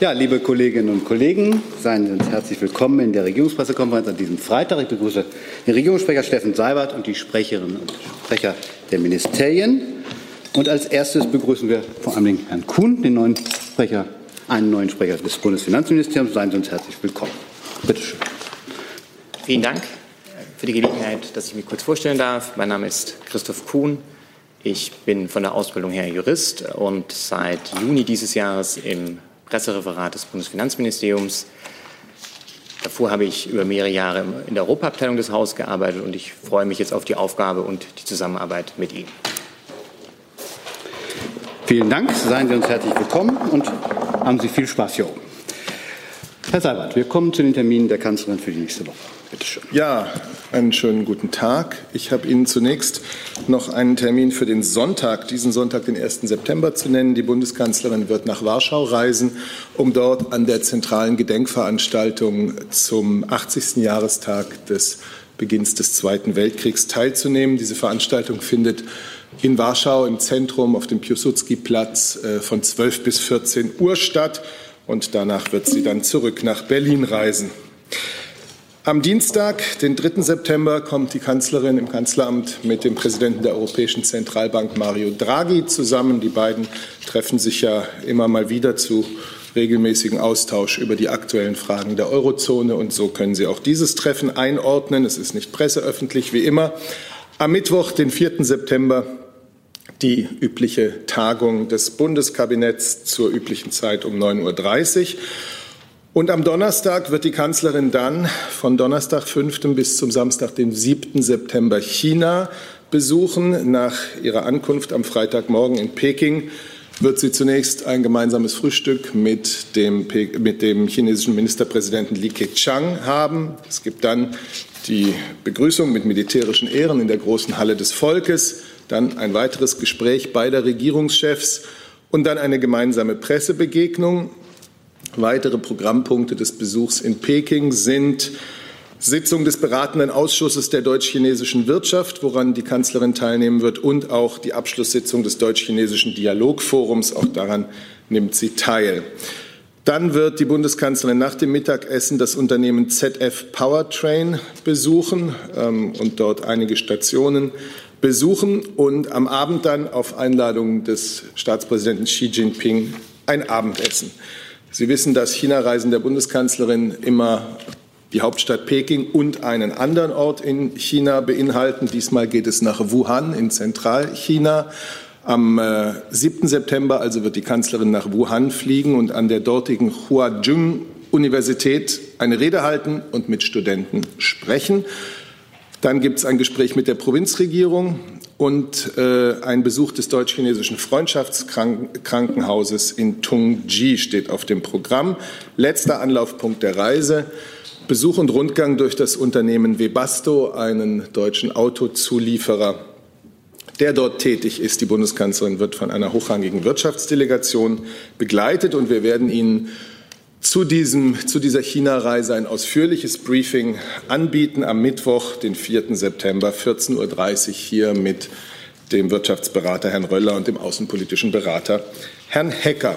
Ja, liebe Kolleginnen und Kollegen, seien Sie uns herzlich willkommen in der Regierungspressekonferenz an diesem Freitag. Ich begrüße den Regierungssprecher Steffen Seibert und die Sprecherinnen und Sprecher der Ministerien. Und als erstes begrüßen wir vor allem Herrn Kuhn, den neuen Sprecher, einen neuen Sprecher des Bundesfinanzministeriums. Seien Sie uns herzlich willkommen. Bitte schön. Vielen Dank für die Gelegenheit, dass ich mich kurz vorstellen darf. Mein Name ist Christoph Kuhn. Ich bin von der Ausbildung her Jurist und seit Juni dieses Jahres im Pressereferat des Bundesfinanzministeriums. Davor habe ich über mehrere Jahre in der Europaabteilung des Hauses gearbeitet und ich freue mich jetzt auf die Aufgabe und die Zusammenarbeit mit Ihnen. Vielen Dank, seien Sie uns herzlich willkommen und haben Sie viel Spaß hier oben. Herr Seibert, wir kommen zu den Terminen der Kanzlerin für die nächste Woche. Bitte schön. Ja, einen schönen guten Tag. Ich habe Ihnen zunächst noch einen Termin für den Sonntag, diesen Sonntag, den 1. September zu nennen. Die Bundeskanzlerin wird nach Warschau reisen, um dort an der zentralen Gedenkveranstaltung zum 80. Jahrestag des Beginns des Zweiten Weltkriegs teilzunehmen. Diese Veranstaltung findet in Warschau im Zentrum auf dem Piłsudski-Platz äh, von 12 bis 14 Uhr statt. Und danach wird sie dann zurück nach Berlin reisen. Am Dienstag, den 3. September, kommt die Kanzlerin im Kanzleramt mit dem Präsidenten der Europäischen Zentralbank Mario Draghi zusammen. Die beiden treffen sich ja immer mal wieder zu regelmäßigen Austausch über die aktuellen Fragen der Eurozone. Und so können Sie auch dieses Treffen einordnen. Es ist nicht presseöffentlich wie immer. Am Mittwoch, den 4. September, die übliche Tagung des Bundeskabinetts zur üblichen Zeit um 9.30 Uhr. Und am Donnerstag wird die Kanzlerin dann von Donnerstag 5. bis zum Samstag, den 7. September China besuchen. Nach ihrer Ankunft am Freitagmorgen in Peking wird sie zunächst ein gemeinsames Frühstück mit dem, mit dem chinesischen Ministerpräsidenten Li Keqiang haben. Es gibt dann die Begrüßung mit militärischen Ehren in der großen Halle des Volkes, dann ein weiteres Gespräch beider Regierungschefs und dann eine gemeinsame Pressebegegnung. Weitere Programmpunkte des Besuchs in Peking sind Sitzung des beratenden Ausschusses der deutsch-chinesischen Wirtschaft, woran die Kanzlerin teilnehmen wird, und auch die Abschlusssitzung des deutsch-chinesischen Dialogforums. Auch daran nimmt sie teil. Dann wird die Bundeskanzlerin nach dem Mittagessen das Unternehmen ZF Powertrain besuchen ähm, und dort einige Stationen besuchen und am Abend dann auf Einladung des Staatspräsidenten Xi Jinping ein Abendessen. Sie wissen, dass China-Reisen der Bundeskanzlerin immer die Hauptstadt Peking und einen anderen Ort in China beinhalten. Diesmal geht es nach Wuhan in Zentralchina. Am äh, 7. September also wird die Kanzlerin nach Wuhan fliegen und an der dortigen Huazhong Universität eine Rede halten und mit Studenten sprechen. Dann gibt es ein Gespräch mit der Provinzregierung und äh, ein Besuch des deutsch-chinesischen Freundschaftskrankenhauses in Tungji steht auf dem Programm. Letzter Anlaufpunkt der Reise. Besuch und Rundgang durch das Unternehmen Webasto, einen deutschen Autozulieferer der dort tätig ist. Die Bundeskanzlerin wird von einer hochrangigen Wirtschaftsdelegation begleitet und wir werden Ihnen zu, diesem, zu dieser China-Reise ein ausführliches Briefing anbieten am Mittwoch, den 4. September, 14.30 Uhr hier mit dem Wirtschaftsberater Herrn Röller und dem außenpolitischen Berater Herrn Hecker.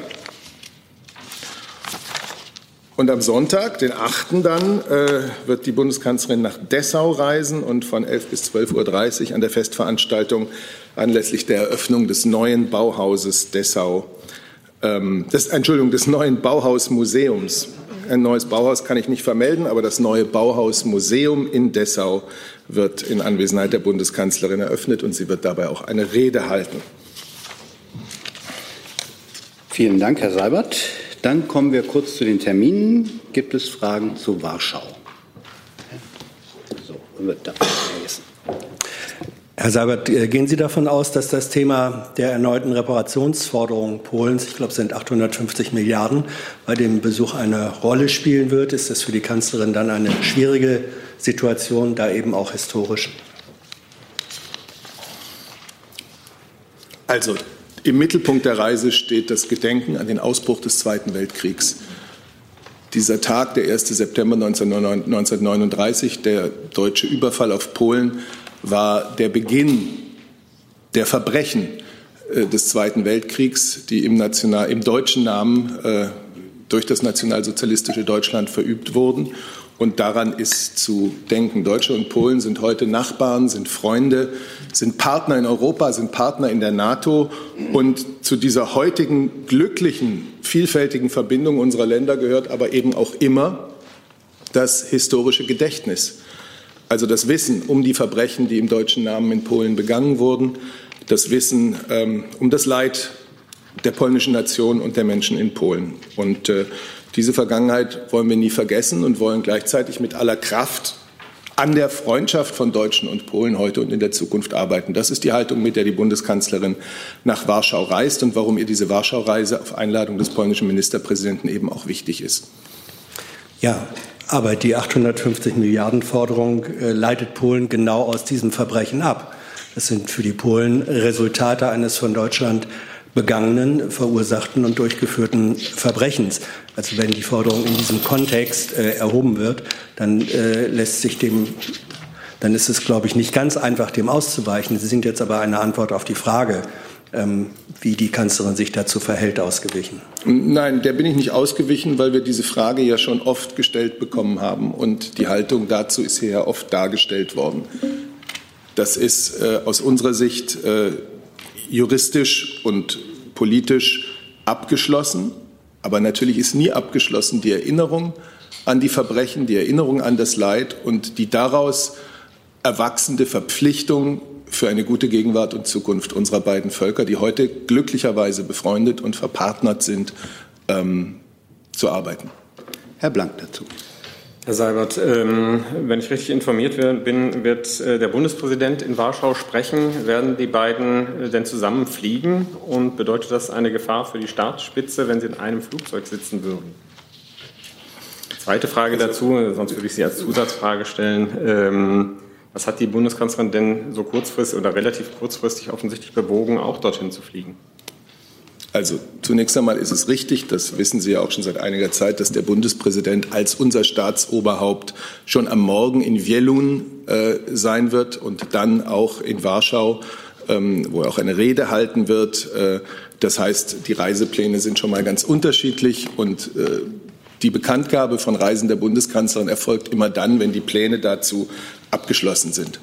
Und am Sonntag, den 8. dann, äh, wird die Bundeskanzlerin nach Dessau reisen und von 11 bis 12.30 Uhr an der Festveranstaltung anlässlich der Eröffnung des neuen Bauhauses Dessau, ähm, des, Entschuldigung, des neuen Bauhausmuseums. Ein neues Bauhaus kann ich nicht vermelden, aber das neue Bauhausmuseum in Dessau wird in Anwesenheit der Bundeskanzlerin eröffnet und sie wird dabei auch eine Rede halten. Vielen Dank, Herr Seibert. Dann kommen wir kurz zu den Terminen. Gibt es Fragen zu Warschau? So, wird da vergessen. Herr Seibert, äh, gehen Sie davon aus, dass das Thema der erneuten Reparationsforderungen Polens, ich glaube, es sind 850 Milliarden, bei dem Besuch eine Rolle spielen wird? Ist das für die Kanzlerin dann eine schwierige Situation, da eben auch historisch? Also, im Mittelpunkt der Reise steht das Gedenken an den Ausbruch des Zweiten Weltkriegs. Dieser Tag, der 1. September 1939, der deutsche Überfall auf Polen, war der Beginn der Verbrechen äh, des Zweiten Weltkriegs, die im, National, im deutschen Namen äh, durch das nationalsozialistische Deutschland verübt wurden. Und daran ist zu denken. Deutsche und Polen sind heute Nachbarn, sind Freunde, sind Partner in Europa, sind Partner in der NATO. Und zu dieser heutigen glücklichen, vielfältigen Verbindung unserer Länder gehört aber eben auch immer das historische Gedächtnis. Also das Wissen um die Verbrechen, die im deutschen Namen in Polen begangen wurden, das Wissen ähm, um das Leid der polnischen Nation und der Menschen in Polen. Und äh, diese Vergangenheit wollen wir nie vergessen und wollen gleichzeitig mit aller Kraft an der Freundschaft von Deutschen und Polen heute und in der Zukunft arbeiten. Das ist die Haltung, mit der die Bundeskanzlerin nach Warschau reist und warum ihr diese Warschau-Reise auf Einladung des polnischen Ministerpräsidenten eben auch wichtig ist. Ja, aber die 850 Milliarden Forderung äh, leitet Polen genau aus diesem Verbrechen ab. Das sind für die Polen Resultate eines von Deutschland begangenen, verursachten und durchgeführten Verbrechens. Also wenn die Forderung in diesem Kontext äh, erhoben wird, dann äh, lässt sich dem dann ist es, glaube ich, nicht ganz einfach, dem auszuweichen. Sie sind jetzt aber eine Antwort auf die Frage, wie die Kanzlerin sich dazu verhält, ausgewichen. Nein, der bin ich nicht ausgewichen, weil wir diese Frage ja schon oft gestellt bekommen haben. Und die Haltung dazu ist hier ja oft dargestellt worden. Das ist äh, aus unserer Sicht äh, juristisch und politisch abgeschlossen. Aber natürlich ist nie abgeschlossen die Erinnerung an die Verbrechen, die Erinnerung an das Leid und die daraus erwachsende Verpflichtung für eine gute Gegenwart und Zukunft unserer beiden Völker, die heute glücklicherweise befreundet und verpartnert sind, ähm, zu arbeiten. Herr Blank dazu. Herr Seibert, ähm, wenn ich richtig informiert bin, wird äh, der Bundespräsident in Warschau sprechen. Werden die beiden äh, denn zusammen fliegen? Und bedeutet das eine Gefahr für die Staatsspitze, wenn sie in einem Flugzeug sitzen würden? Zweite Frage dazu, sonst würde ich sie als Zusatzfrage stellen. Ähm, was hat die Bundeskanzlerin denn so kurzfristig oder relativ kurzfristig offensichtlich bewogen, auch dorthin zu fliegen? Also zunächst einmal ist es richtig, das wissen Sie ja auch schon seit einiger Zeit, dass der Bundespräsident als unser Staatsoberhaupt schon am Morgen in Wielun äh, sein wird und dann auch in Warschau, ähm, wo er auch eine Rede halten wird. Äh, das heißt, die Reisepläne sind schon mal ganz unterschiedlich und äh, die Bekanntgabe von Reisen der Bundeskanzlerin erfolgt immer dann, wenn die Pläne dazu abgeschlossen sind.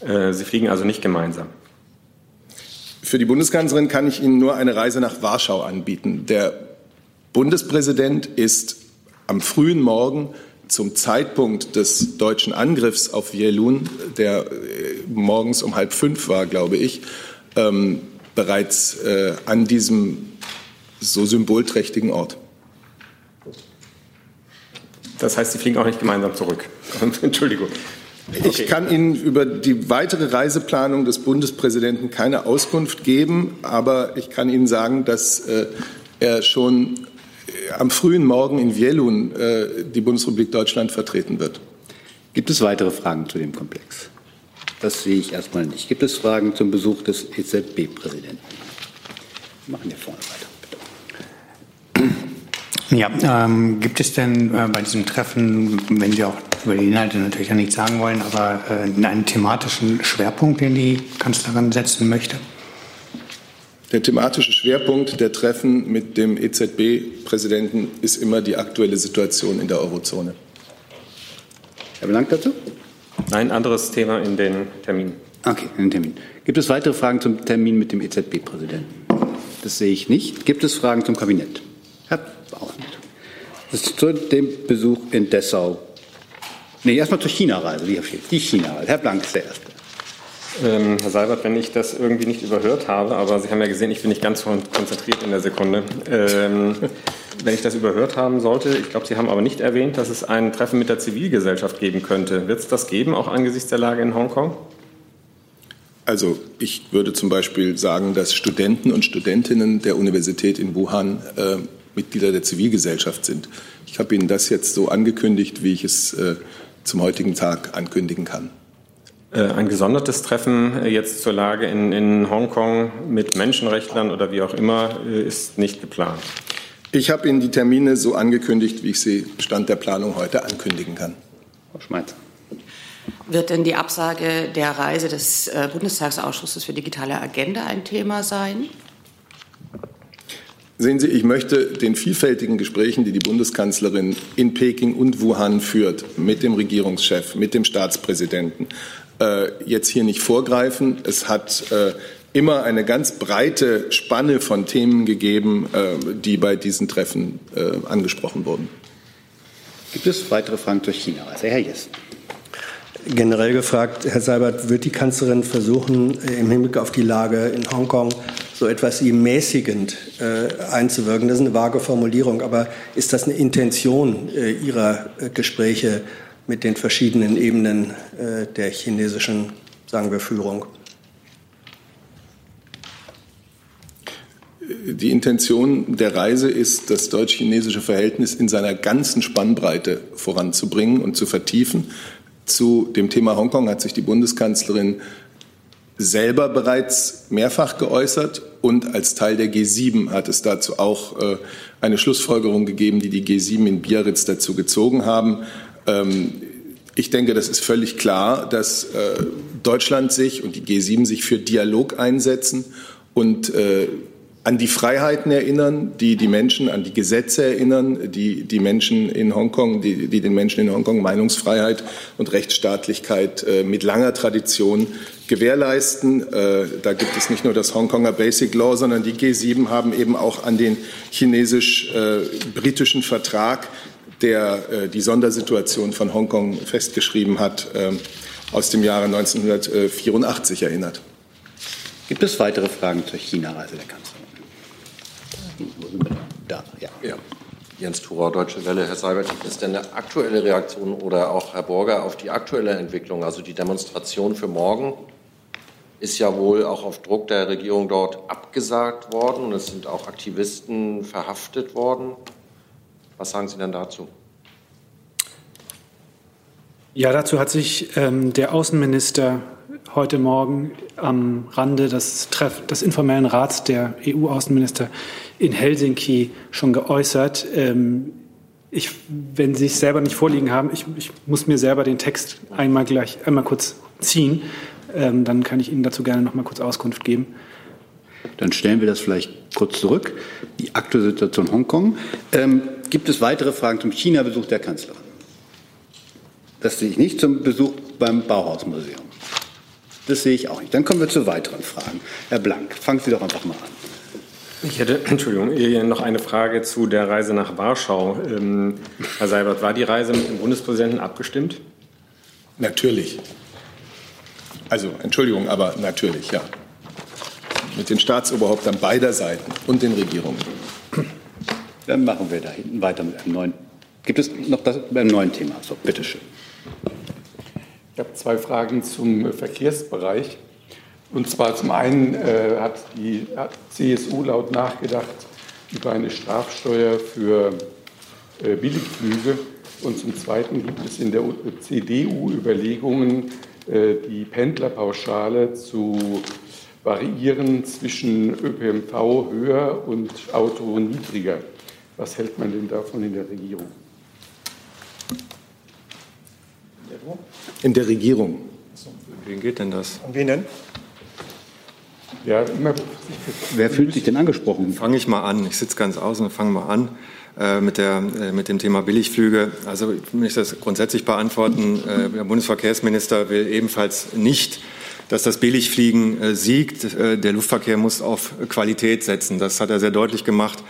Äh, Sie fliegen also nicht gemeinsam. Für die Bundeskanzlerin kann ich Ihnen nur eine Reise nach Warschau anbieten. Der Bundespräsident ist am frühen Morgen zum Zeitpunkt des deutschen Angriffs auf Jelun, der äh, morgens um halb fünf war, glaube ich, ähm, bereits äh, an diesem so symbolträchtigen Ort. Das heißt, Sie fliegen auch nicht gemeinsam zurück. Entschuldigung. Okay. Ich kann Ihnen über die weitere Reiseplanung des Bundespräsidenten keine Auskunft geben, aber ich kann Ihnen sagen, dass äh, er schon äh, am frühen Morgen in Wielun äh, die Bundesrepublik Deutschland vertreten wird. Gibt es weitere Fragen zu dem Komplex? Das sehe ich erstmal nicht. Gibt es Fragen zum Besuch des EZB-Präsidenten? Machen wir vorne weiter. Ja, ähm, gibt es denn äh, bei diesem Treffen, wenn Sie auch über die Inhalte natürlich ja nichts sagen wollen, aber äh, einen thematischen Schwerpunkt, den die Kanzlerin setzen möchte? Der thematische Schwerpunkt der Treffen mit dem EZB-Präsidenten ist immer die aktuelle Situation in der Eurozone. Herr Blank dazu? Nein, anderes Thema in den Termin. Okay, in den Termin. Gibt es weitere Fragen zum Termin mit dem EZB-Präsidenten? Das sehe ich nicht. Gibt es Fragen zum Kabinett? Herr auch nicht. Das ist zu dem Besuch in Dessau. Nee, erstmal zur China-Reise. Die China-Reise. Herr Blank ist der Erste. Ähm, Herr Seibert, wenn ich das irgendwie nicht überhört habe, aber Sie haben ja gesehen, ich bin nicht ganz konzentriert in der Sekunde. Ähm, wenn ich das überhört haben sollte, ich glaube, Sie haben aber nicht erwähnt, dass es ein Treffen mit der Zivilgesellschaft geben könnte. Wird es das geben, auch angesichts der Lage in Hongkong? Also ich würde zum Beispiel sagen, dass Studenten und Studentinnen der Universität in Wuhan äh, Mitglieder der Zivilgesellschaft sind. Ich habe Ihnen das jetzt so angekündigt, wie ich es äh, zum heutigen Tag ankündigen kann. Äh, ein gesondertes Treffen äh, jetzt zur Lage in, in Hongkong mit Menschenrechtlern oder wie auch immer ist nicht geplant. Ich habe Ihnen die Termine so angekündigt, wie ich sie Stand der Planung heute ankündigen kann. Frau Schmeitzer. Wird denn die Absage der Reise des Bundestagsausschusses für digitale Agenda ein Thema sein? Sehen Sie, ich möchte den vielfältigen Gesprächen, die die Bundeskanzlerin in Peking und Wuhan führt, mit dem Regierungschef, mit dem Staatspräsidenten, äh, jetzt hier nicht vorgreifen. Es hat äh, immer eine ganz breite Spanne von Themen gegeben, äh, die bei diesen Treffen äh, angesprochen wurden. Gibt es weitere Fragen zur China? Also Herr Jessen. Generell gefragt, Herr Seibert, wird die Kanzlerin versuchen, im Hinblick auf die Lage in Hongkong so etwas wie mäßigend äh, einzuwirken? Das ist eine vage Formulierung, aber ist das eine Intention äh, Ihrer äh, Gespräche mit den verschiedenen Ebenen äh, der chinesischen, sagen wir, Führung? Die Intention der Reise ist, das deutsch-chinesische Verhältnis in seiner ganzen Spannbreite voranzubringen und zu vertiefen. Zu dem Thema Hongkong hat sich die Bundeskanzlerin selber bereits mehrfach geäußert und als Teil der G7 hat es dazu auch äh, eine Schlussfolgerung gegeben, die die G7 in Biarritz dazu gezogen haben. Ähm, ich denke, das ist völlig klar, dass äh, Deutschland sich und die G7 sich für Dialog einsetzen und äh, an die Freiheiten erinnern, die die Menschen, an die Gesetze erinnern, die die Menschen in Hongkong, die, die den Menschen in Hongkong Meinungsfreiheit und Rechtsstaatlichkeit äh, mit langer Tradition gewährleisten. Äh, da gibt es nicht nur das Hongkonger Basic Law, sondern die G7 haben eben auch an den chinesisch-britischen Vertrag, der äh, die Sondersituation von Hongkong festgeschrieben hat, äh, aus dem Jahre 1984 erinnert. Gibt es weitere Fragen zur China-Reise der Kanzlerin? Da, ja. ja. Jens Thurer, Deutsche Welle. Herr Seibert, ist denn eine aktuelle Reaktion oder auch Herr Borger auf die aktuelle Entwicklung, also die Demonstration für morgen, ist ja wohl auch auf Druck der Regierung dort abgesagt worden und es sind auch Aktivisten verhaftet worden. Was sagen Sie denn dazu? Ja, dazu hat sich ähm, der Außenminister heute Morgen am Rande des, Treff des informellen Rats der EU-Außenminister in Helsinki schon geäußert. Ähm, ich, wenn Sie es selber nicht vorliegen haben, ich, ich, muss mir selber den Text einmal gleich einmal kurz ziehen. Ähm, dann kann ich Ihnen dazu gerne noch mal kurz Auskunft geben. Dann stellen wir das vielleicht kurz zurück. Die aktuelle Situation Hongkong. Ähm, gibt es weitere Fragen zum China-Besuch der Kanzlerin? Das sehe ich nicht zum Besuch beim Bauhausmuseum. Das sehe ich auch nicht. Dann kommen wir zu weiteren Fragen. Herr Blank, fangen Sie doch einfach mal an. Ich hätte, Entschuldigung, noch eine Frage zu der Reise nach Warschau. Ähm, Herr Seibert, war die Reise mit dem Bundespräsidenten abgestimmt? Natürlich. Also, Entschuldigung, aber natürlich, ja. Mit den Staatsoberhäuptern beider Seiten und den Regierungen. Dann machen wir da hinten weiter mit einem neuen. Gibt es noch das, einem neuen Thema? So, bitteschön. Ich habe zwei Fragen zum Verkehrsbereich. Und zwar zum einen äh, hat die CSU laut nachgedacht über eine Strafsteuer für äh, Billigflüge. Und zum Zweiten gibt es in der CDU Überlegungen, äh, die Pendlerpauschale zu variieren zwischen ÖPNV höher und Auto niedriger. Was hält man denn davon in der Regierung? In der Regierung. Wen geht denn das? Und wen denn? Ja, immer. Wer fühlt sich denn angesprochen? Fange ich mal an. Ich sitze ganz außen und fange mal an äh, mit, der, äh, mit dem Thema Billigflüge. Also ich möchte das grundsätzlich beantworten. Äh, der Bundesverkehrsminister will ebenfalls nicht, dass das Billigfliegen äh, siegt. Äh, der Luftverkehr muss auf Qualität setzen. Das hat er sehr deutlich gemacht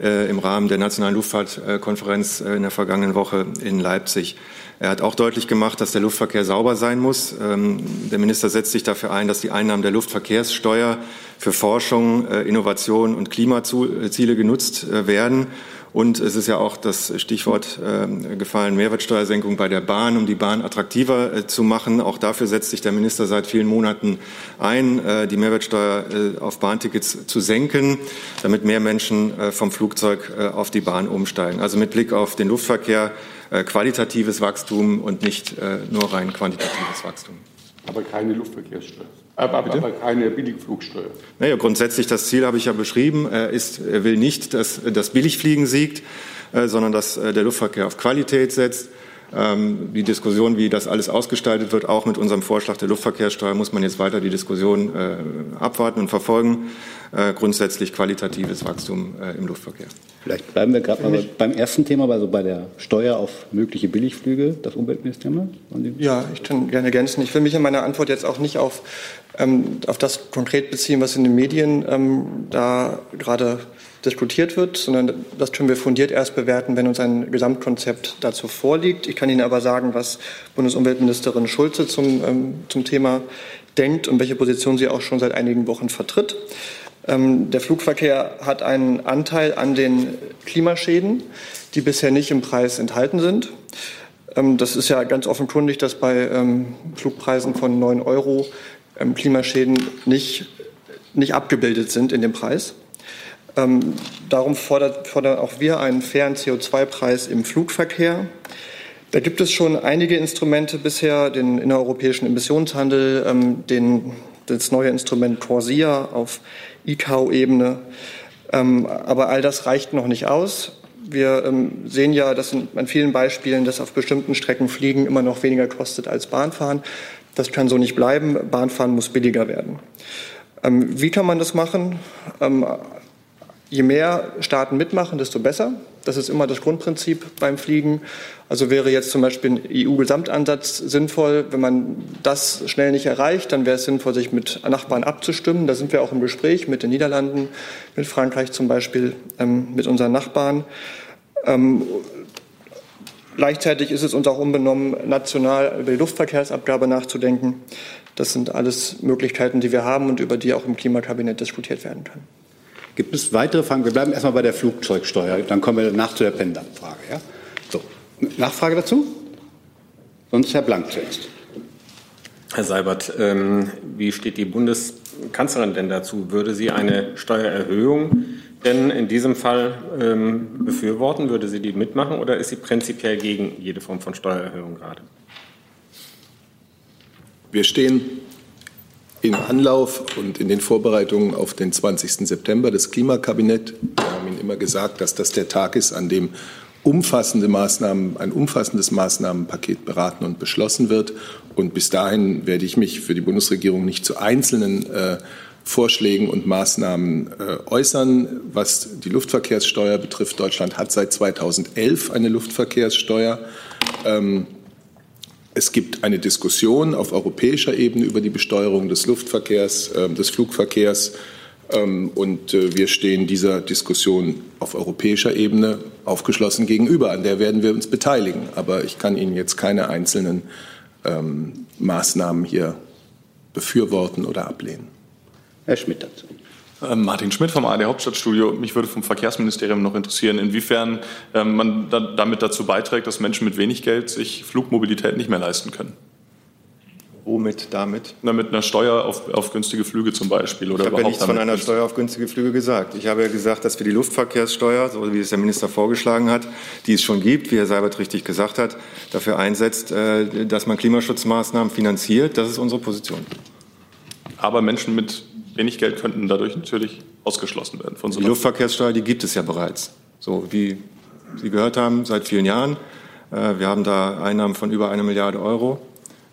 im Rahmen der Nationalen Luftfahrtkonferenz in der vergangenen Woche in Leipzig. Er hat auch deutlich gemacht, dass der Luftverkehr sauber sein muss. Ähm, der Minister setzt sich dafür ein, dass die Einnahmen der Luftverkehrssteuer für Forschung, äh, Innovation und Klimaziele genutzt äh, werden. Und es ist ja auch das Stichwort äh, gefallen, Mehrwertsteuersenkung bei der Bahn, um die Bahn attraktiver äh, zu machen. Auch dafür setzt sich der Minister seit vielen Monaten ein, äh, die Mehrwertsteuer äh, auf Bahntickets zu senken, damit mehr Menschen vom Flugzeug auf die Bahn umsteigen. Also mit Blick auf den Luftverkehr äh, qualitatives Wachstum und nicht äh, nur rein quantitatives Wachstum. Aber keine Luftverkehrssteuer. Aber, aber, keine Billigflugsteuer. Naja, grundsätzlich das Ziel habe ich ja beschrieben. Er, ist, er will nicht, dass das Billigfliegen siegt, äh, sondern dass äh, der Luftverkehr auf Qualität setzt. Ähm, die Diskussion, wie das alles ausgestaltet wird, auch mit unserem Vorschlag der Luftverkehrssteuer, muss man jetzt weiter die Diskussion äh, abwarten und verfolgen. Äh, grundsätzlich qualitatives Wachstum äh, im Luftverkehr. Vielleicht bleiben wir gerade mal beim ersten Thema, also bei der Steuer auf mögliche Billigflüge, das Umweltministerium. Ja, ich kann gerne ergänzen. Ich will mich in meiner Antwort jetzt auch nicht auf, ähm, auf das konkret beziehen, was in den Medien ähm, da gerade diskutiert wird, sondern das können wir fundiert erst bewerten, wenn uns ein Gesamtkonzept dazu vorliegt. Ich kann Ihnen aber sagen, was Bundesumweltministerin Schulze zum, ähm, zum Thema denkt und welche Position sie auch schon seit einigen Wochen vertritt. Ähm, der Flugverkehr hat einen Anteil an den Klimaschäden, die bisher nicht im Preis enthalten sind. Ähm, das ist ja ganz offenkundig, dass bei ähm, Flugpreisen von 9 Euro ähm, Klimaschäden nicht, nicht abgebildet sind in dem Preis. Ähm, darum fordert, fordern auch wir einen fairen CO2-Preis im Flugverkehr. Da gibt es schon einige Instrumente bisher, den innereuropäischen Emissionshandel, ähm, den, das neue Instrument Corsia auf ICAO-Ebene. Ähm, aber all das reicht noch nicht aus. Wir ähm, sehen ja, dass in, an vielen Beispielen, dass auf bestimmten Strecken Fliegen immer noch weniger kostet als Bahnfahren. Das kann so nicht bleiben. Bahnfahren muss billiger werden. Ähm, wie kann man das machen? Je mehr Staaten mitmachen, desto besser. Das ist immer das Grundprinzip beim Fliegen. Also wäre jetzt zum Beispiel ein EU-Gesamtansatz sinnvoll. Wenn man das schnell nicht erreicht, dann wäre es sinnvoll, sich mit Nachbarn abzustimmen. Da sind wir auch im Gespräch mit den Niederlanden, mit Frankreich zum Beispiel, ähm, mit unseren Nachbarn. Ähm, gleichzeitig ist es uns auch unbenommen, national über die Luftverkehrsabgabe nachzudenken. Das sind alles Möglichkeiten, die wir haben und über die auch im Klimakabinett diskutiert werden können. Gibt es weitere Fragen? Wir bleiben erstmal bei der Flugzeugsteuer. Dann kommen wir nach zu der Pendlerfrage. Ja? So. Nachfrage dazu? Sonst Herr Blank zuerst. Herr Seibert, ähm, wie steht die Bundeskanzlerin denn dazu? Würde sie eine Steuererhöhung denn in diesem Fall ähm, befürworten? Würde sie die mitmachen oder ist sie prinzipiell gegen jede Form von Steuererhöhung gerade? Wir stehen im Anlauf und in den Vorbereitungen auf den 20. September das Klimakabinett. Wir haben Ihnen immer gesagt, dass das der Tag ist, an dem umfassende Maßnahmen, ein umfassendes Maßnahmenpaket beraten und beschlossen wird. Und bis dahin werde ich mich für die Bundesregierung nicht zu einzelnen äh, Vorschlägen und Maßnahmen äh, äußern. Was die Luftverkehrssteuer betrifft, Deutschland hat seit 2011 eine Luftverkehrssteuer. Ähm, es gibt eine Diskussion auf europäischer Ebene über die Besteuerung des Luftverkehrs, äh, des Flugverkehrs. Ähm, und äh, wir stehen dieser Diskussion auf europäischer Ebene aufgeschlossen gegenüber. An der werden wir uns beteiligen. Aber ich kann Ihnen jetzt keine einzelnen ähm, Maßnahmen hier befürworten oder ablehnen. Herr Schmidt dazu. Ähm, Martin Schmidt vom ARD Hauptstadtstudio. Mich würde vom Verkehrsministerium noch interessieren, inwiefern ähm, man da, damit dazu beiträgt, dass Menschen mit wenig Geld sich Flugmobilität nicht mehr leisten können. Womit damit? Na, mit einer Steuer auf, auf günstige Flüge zum Beispiel. Oder ich habe ja nichts von einer Steuer auf günstige Flüge gesagt. Ich habe ja gesagt, dass wir die Luftverkehrssteuer, so wie es der Minister vorgeschlagen hat, die es schon gibt, wie Herr Seibert richtig gesagt hat, dafür einsetzt, äh, dass man Klimaschutzmaßnahmen finanziert. Das ist unsere Position. Aber Menschen mit wenig Geld könnten dadurch natürlich ausgeschlossen werden. Von so die Luftverkehrssteuer, die gibt es ja bereits. So wie Sie gehört haben, seit vielen Jahren. Äh, wir haben da Einnahmen von über einer Milliarde Euro.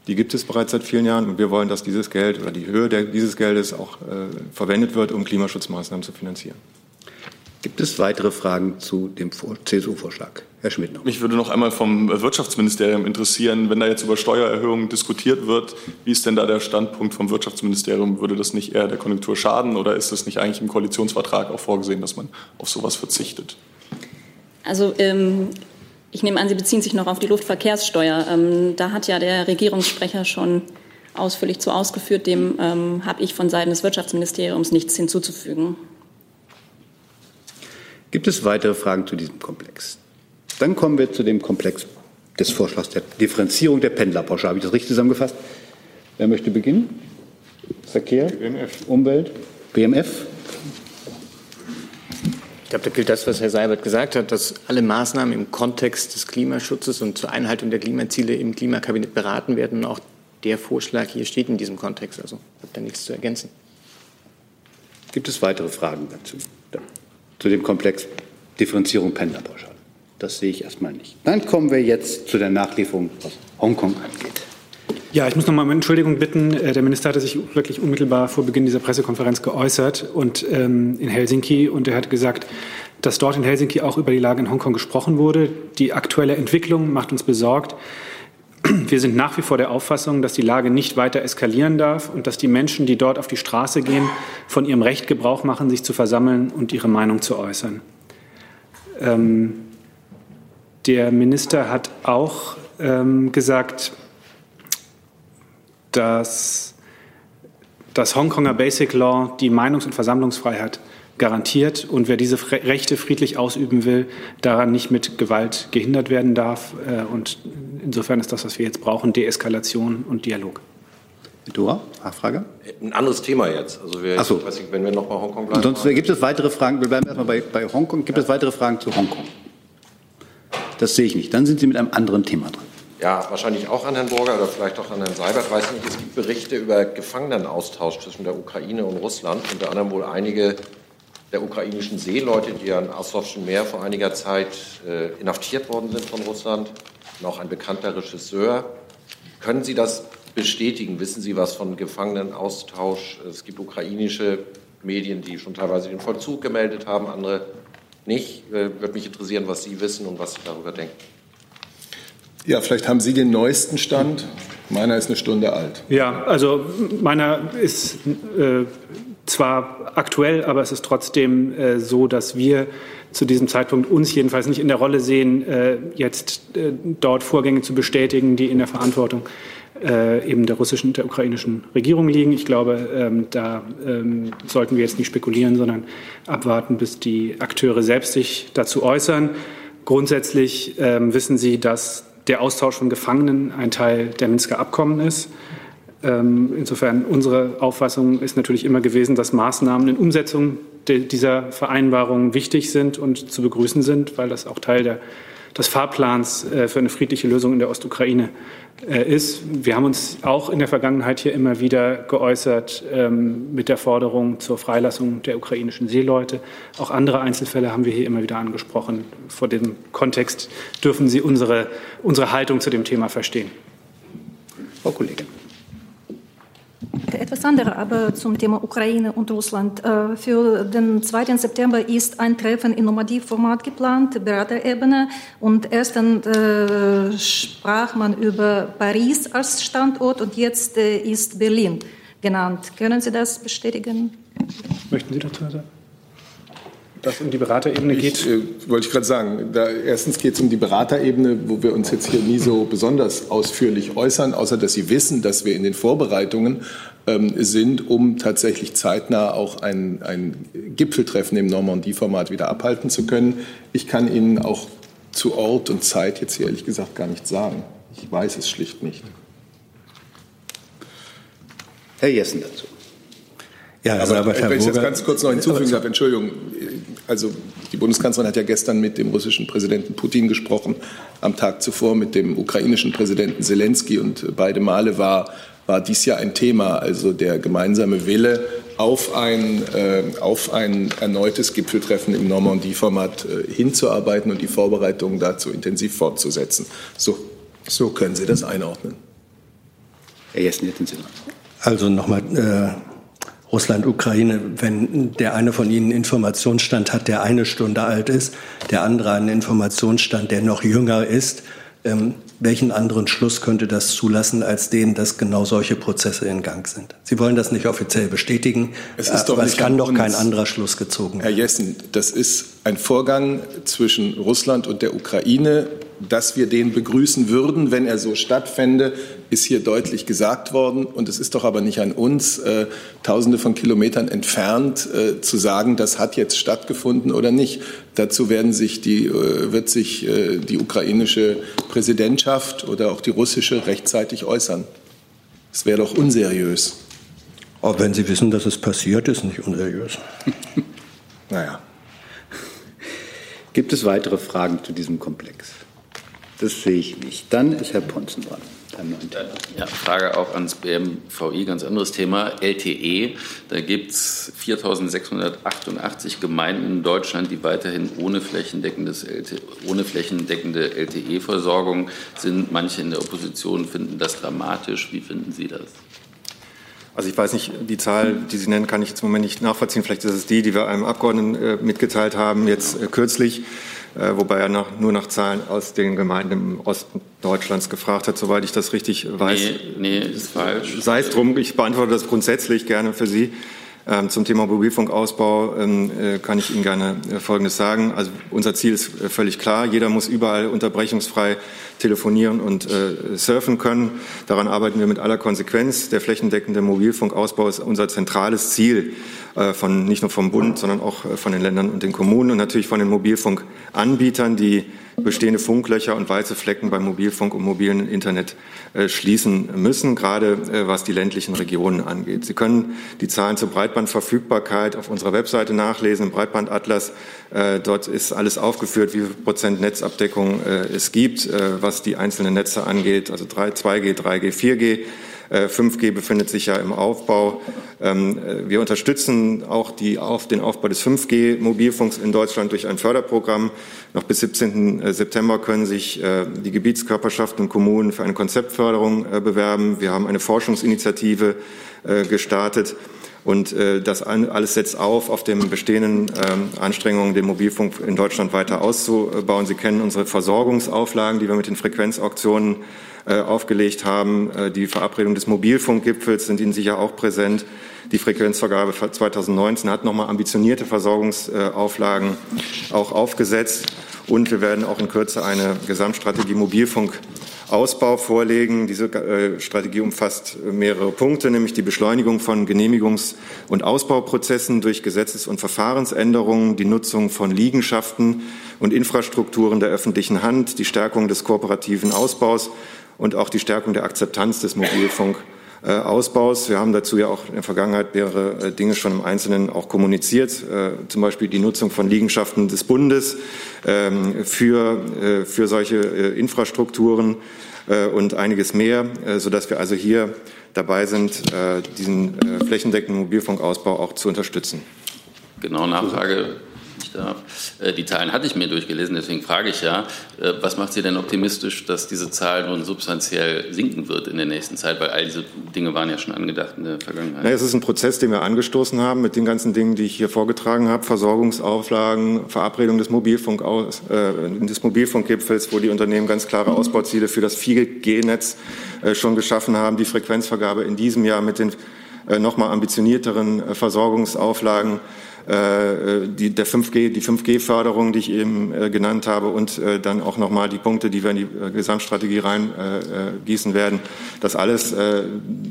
Die gibt es bereits seit vielen Jahren und wir wollen, dass dieses Geld oder die Höhe dieses Geldes auch äh, verwendet wird, um Klimaschutzmaßnahmen zu finanzieren. Gibt es weitere Fragen zu dem CSU-Vorschlag? Herr Schmidt noch. Mich würde noch einmal vom Wirtschaftsministerium interessieren, wenn da jetzt über Steuererhöhungen diskutiert wird, wie ist denn da der Standpunkt vom Wirtschaftsministerium? Würde das nicht eher der Konjunktur schaden oder ist das nicht eigentlich im Koalitionsvertrag auch vorgesehen, dass man auf sowas verzichtet? Also ähm, ich nehme an, Sie beziehen sich noch auf die Luftverkehrssteuer. Ähm, da hat ja der Regierungssprecher schon ausführlich zu ausgeführt. Dem ähm, habe ich von Seiten des Wirtschaftsministeriums nichts hinzuzufügen. Gibt es weitere Fragen zu diesem Komplex? Dann kommen wir zu dem Komplex des Vorschlags der Differenzierung der Pendlerpauschale. Habe ich das richtig zusammengefasst? Wer möchte beginnen? Verkehr, BMF. Umwelt, BMF. Ich glaube, da gilt das, was Herr Seibert gesagt hat, dass alle Maßnahmen im Kontext des Klimaschutzes und zur Einhaltung der Klimaziele im Klimakabinett beraten werden. Und auch der Vorschlag hier steht in diesem Kontext. Also ich habe da nichts zu ergänzen. Gibt es weitere Fragen dazu? Zu dem Komplex Differenzierung Pendlerpauschale. Das sehe ich erstmal nicht. Dann kommen wir jetzt zu der Nachlieferung, was Hongkong angeht. Ja, ich muss noch mal um Entschuldigung bitten. Äh, der Minister hatte sich wirklich unmittelbar vor Beginn dieser Pressekonferenz geäußert und ähm, in Helsinki und er hat gesagt, dass dort in Helsinki auch über die Lage in Hongkong gesprochen wurde. Die aktuelle Entwicklung macht uns besorgt. Wir sind nach wie vor der Auffassung, dass die Lage nicht weiter eskalieren darf und dass die Menschen, die dort auf die Straße gehen, von ihrem Recht Gebrauch machen, sich zu versammeln und ihre Meinung zu äußern. Ähm, der Minister hat auch ähm, gesagt, dass das Hongkonger Basic Law die Meinungs- und Versammlungsfreiheit garantiert und wer diese Rechte friedlich ausüben will, daran nicht mit Gewalt gehindert werden darf. Äh, und insofern ist das, was wir jetzt brauchen, Deeskalation und Dialog. Dora, Nachfrage? Ein anderes Thema jetzt. Also wir, so. weiß nicht, wenn wir noch bei Hongkong bleiben. Sonst gibt es weitere Fragen. Wir bleiben erstmal bei, bei Hongkong. Gibt es weitere Fragen zu Hongkong? Das sehe ich nicht. Dann sind Sie mit einem anderen Thema dran. Ja, wahrscheinlich auch an Herrn Burger oder vielleicht auch an Herrn Seibert. Weiß nicht, es gibt Berichte über Gefangenenaustausch zwischen der Ukraine und Russland. Unter anderem wohl einige der ukrainischen Seeleute, die ja im Asowschen Meer vor einiger Zeit äh, inhaftiert worden sind von Russland, und auch ein bekannter Regisseur. Können Sie das bestätigen? Wissen Sie was von Gefangenenaustausch? Es gibt ukrainische Medien, die schon teilweise den Vollzug gemeldet haben, andere nicht. Äh, würde mich interessieren, was Sie wissen und was Sie darüber denken. Ja, vielleicht haben Sie den neuesten Stand. Meiner ist eine Stunde alt. Ja, also meiner ist äh, zwar aktuell, aber es ist trotzdem äh, so, dass wir zu diesem Zeitpunkt uns jedenfalls nicht in der Rolle sehen, äh, jetzt äh, dort Vorgänge zu bestätigen, die in der Verantwortung äh, eben der russischen und der ukrainischen Regierung liegen. Ich glaube, ähm, da ähm, sollten wir jetzt nicht spekulieren, sondern abwarten, bis die Akteure selbst sich dazu äußern. Grundsätzlich ähm, wissen Sie, dass der Austausch von Gefangenen ein Teil der Minsker Abkommen ist. Ähm, insofern unsere Auffassung ist natürlich immer gewesen, dass Maßnahmen in Umsetzung dieser Vereinbarung wichtig sind und zu begrüßen sind, weil das auch Teil der, des Fahrplans äh, für eine friedliche Lösung in der Ostukraine äh, ist. Wir haben uns auch in der Vergangenheit hier immer wieder geäußert ähm, mit der Forderung zur Freilassung der ukrainischen Seeleute. Auch andere Einzelfälle haben wir hier immer wieder angesprochen. Vor dem Kontext dürfen Sie unsere, unsere Haltung zu dem Thema verstehen. Frau Kollegin. Etwas anderes, aber zum Thema Ukraine und Russland. Äh, für den 2. September ist ein Treffen in Normandie-Format geplant, Beraterebene. Und erst dann äh, sprach man über Paris als Standort und jetzt äh, ist Berlin genannt. Können Sie das bestätigen? Möchten Sie dazu sagen? Dass um die Beraterebene geht? Ich, äh, wollte ich gerade sagen. Da, erstens geht es um die Beraterebene, wo wir uns jetzt hier nie so besonders ausführlich äußern, außer dass Sie wissen, dass wir in den Vorbereitungen ähm, sind, um tatsächlich zeitnah auch ein, ein Gipfeltreffen im Normandie-Format wieder abhalten zu können. Ich kann Ihnen auch zu Ort und Zeit jetzt hier ehrlich gesagt gar nichts sagen. Ich weiß es schlicht nicht. Herr Jessen dazu. Ja, aber, aber wenn ich jetzt ganz kurz noch hinzufügen darf, Entschuldigung, also die Bundeskanzlerin hat ja gestern mit dem russischen Präsidenten Putin gesprochen, am Tag zuvor mit dem ukrainischen Präsidenten Zelensky und beide Male war, war dies ja ein Thema, also der gemeinsame Wille auf ein, äh, auf ein erneutes Gipfeltreffen im Normandie-Format äh, hinzuarbeiten und die Vorbereitungen dazu intensiv fortzusetzen. So, so können Sie das einordnen. Herr Jessen, jetzt Sie Also nochmal. Russland, Ukraine, wenn der eine von Ihnen einen Informationsstand hat, der eine Stunde alt ist, der andere einen Informationsstand, der noch jünger ist, ähm, welchen anderen Schluss könnte das zulassen, als den, dass genau solche Prozesse in Gang sind? Sie wollen das nicht offiziell bestätigen, es ist doch aber es kann doch kein anderer Schluss gezogen werden. Herr Jessen, das ist ein Vorgang zwischen Russland und der Ukraine, dass wir den begrüßen würden, wenn er so stattfände, ist hier deutlich gesagt worden. Und es ist doch aber nicht an uns, äh, Tausende von Kilometern entfernt, äh, zu sagen, das hat jetzt stattgefunden oder nicht. Dazu werden sich die, äh, wird sich äh, die ukrainische Präsidentschaft oder auch die russische rechtzeitig äußern. Es wäre doch unseriös. Auch wenn Sie wissen, dass es passiert ist, nicht unseriös. naja. Gibt es weitere Fragen zu diesem Komplex? Das sehe ich nicht. Dann ist Herr Ponzen dran. Ja, Frage auch ans BMVI, ganz anderes Thema. LTE, da gibt es 4.688 Gemeinden in Deutschland, die weiterhin ohne, flächendeckendes LTE, ohne flächendeckende LTE-Versorgung sind. Manche in der Opposition finden das dramatisch. Wie finden Sie das? Also ich weiß nicht, die Zahl, die Sie nennen, kann ich jetzt im Moment nicht nachvollziehen. Vielleicht ist es die, die wir einem Abgeordneten äh, mitgeteilt haben, jetzt äh, kürzlich, äh, wobei er nach, nur nach Zahlen aus den Gemeinden im Osten Deutschlands gefragt hat, soweit ich das richtig weiß. Nee, nee ist falsch. Sei es drum, ich beantworte das grundsätzlich gerne für Sie. Ähm, zum Thema Mobilfunkausbau ähm, äh, kann ich Ihnen gerne äh, Folgendes sagen. Also unser Ziel ist äh, völlig klar. Jeder muss überall unterbrechungsfrei telefonieren und surfen können. Daran arbeiten wir mit aller Konsequenz. Der flächendeckende Mobilfunkausbau ist unser zentrales Ziel von, nicht nur vom Bund, sondern auch von den Ländern und den Kommunen und natürlich von den Mobilfunkanbietern, die bestehende Funklöcher und weiße Flecken beim Mobilfunk und mobilen Internet äh, schließen müssen, gerade äh, was die ländlichen Regionen angeht. Sie können die Zahlen zur Breitbandverfügbarkeit auf unserer Webseite nachlesen, im Breitbandatlas. Äh, dort ist alles aufgeführt, wie viel Prozent Netzabdeckung es gibt, was die einzelnen Netze angeht, also 3, 2G, 3G, 4G. 5G befindet sich ja im Aufbau. Ähm, wir unterstützen auch die, auf den Aufbau des 5G-Mobilfunks in Deutschland durch ein Förderprogramm. Noch bis 17. Äh, September können sich äh, die Gebietskörperschaften und Kommunen für eine Konzeptförderung äh, bewerben. Wir haben eine Forschungsinitiative gestartet. Und das alles setzt auf, auf den bestehenden ähm, Anstrengungen, den Mobilfunk in Deutschland weiter auszubauen. Sie kennen unsere Versorgungsauflagen, die wir mit den Frequenzauktionen aufgelegt haben. Die Verabredung des Mobilfunkgipfels sind Ihnen sicher auch präsent. Die Frequenzvergabe 2019 hat nochmal ambitionierte Versorgungsauflagen auch aufgesetzt. Und wir werden auch in Kürze eine Gesamtstrategie Mobilfunkausbau vorlegen. Diese äh, Strategie umfasst mehrere Punkte, nämlich die Beschleunigung von Genehmigungs- und Ausbauprozessen durch Gesetzes- und Verfahrensänderungen, die Nutzung von Liegenschaften und Infrastrukturen der öffentlichen Hand, die Stärkung des kooperativen Ausbaus und auch die Stärkung der Akzeptanz des Mobilfunk Ausbaus. Wir haben dazu ja auch in der Vergangenheit mehrere äh, Dinge schon im Einzelnen auch kommuniziert, äh, zum Beispiel die Nutzung von Liegenschaften des Bundes ähm, für, für solche Infrastrukturen und einiges mehr, sodass wir also hier dabei sind, diesen flächendeckenden Mobilfunkausbau auch zu unterstützen. Genau, Nachfrage darf. Äh, die Zahlen hatte ich mir durchgelesen, deswegen frage ich ja, äh, was macht Sie denn optimistisch, dass diese Zahl nun substanziell sinken wird in der nächsten Zeit? Weil all diese Dinge waren ja schon angedacht in der Vergangenheit. Na, es ist ein Prozess, den wir angestoßen haben mit den ganzen Dingen, die ich hier vorgetragen habe. Versorgungsauflagen, Verabredung des, Mobilfunk äh, des Mobilfunkgipfels, wo die Unternehmen ganz klare Ausbauziele für das 4G-Netz äh, schon geschaffen haben. Die Frequenzvergabe in diesem Jahr mit den äh, noch mal ambitionierteren äh, Versorgungsauflagen äh, die, der 5G, die 5G-Förderung, die ich eben genannt habe, und dann auch nochmal die Punkte, die wir in die Gesamtstrategie reingießen werden. Das alles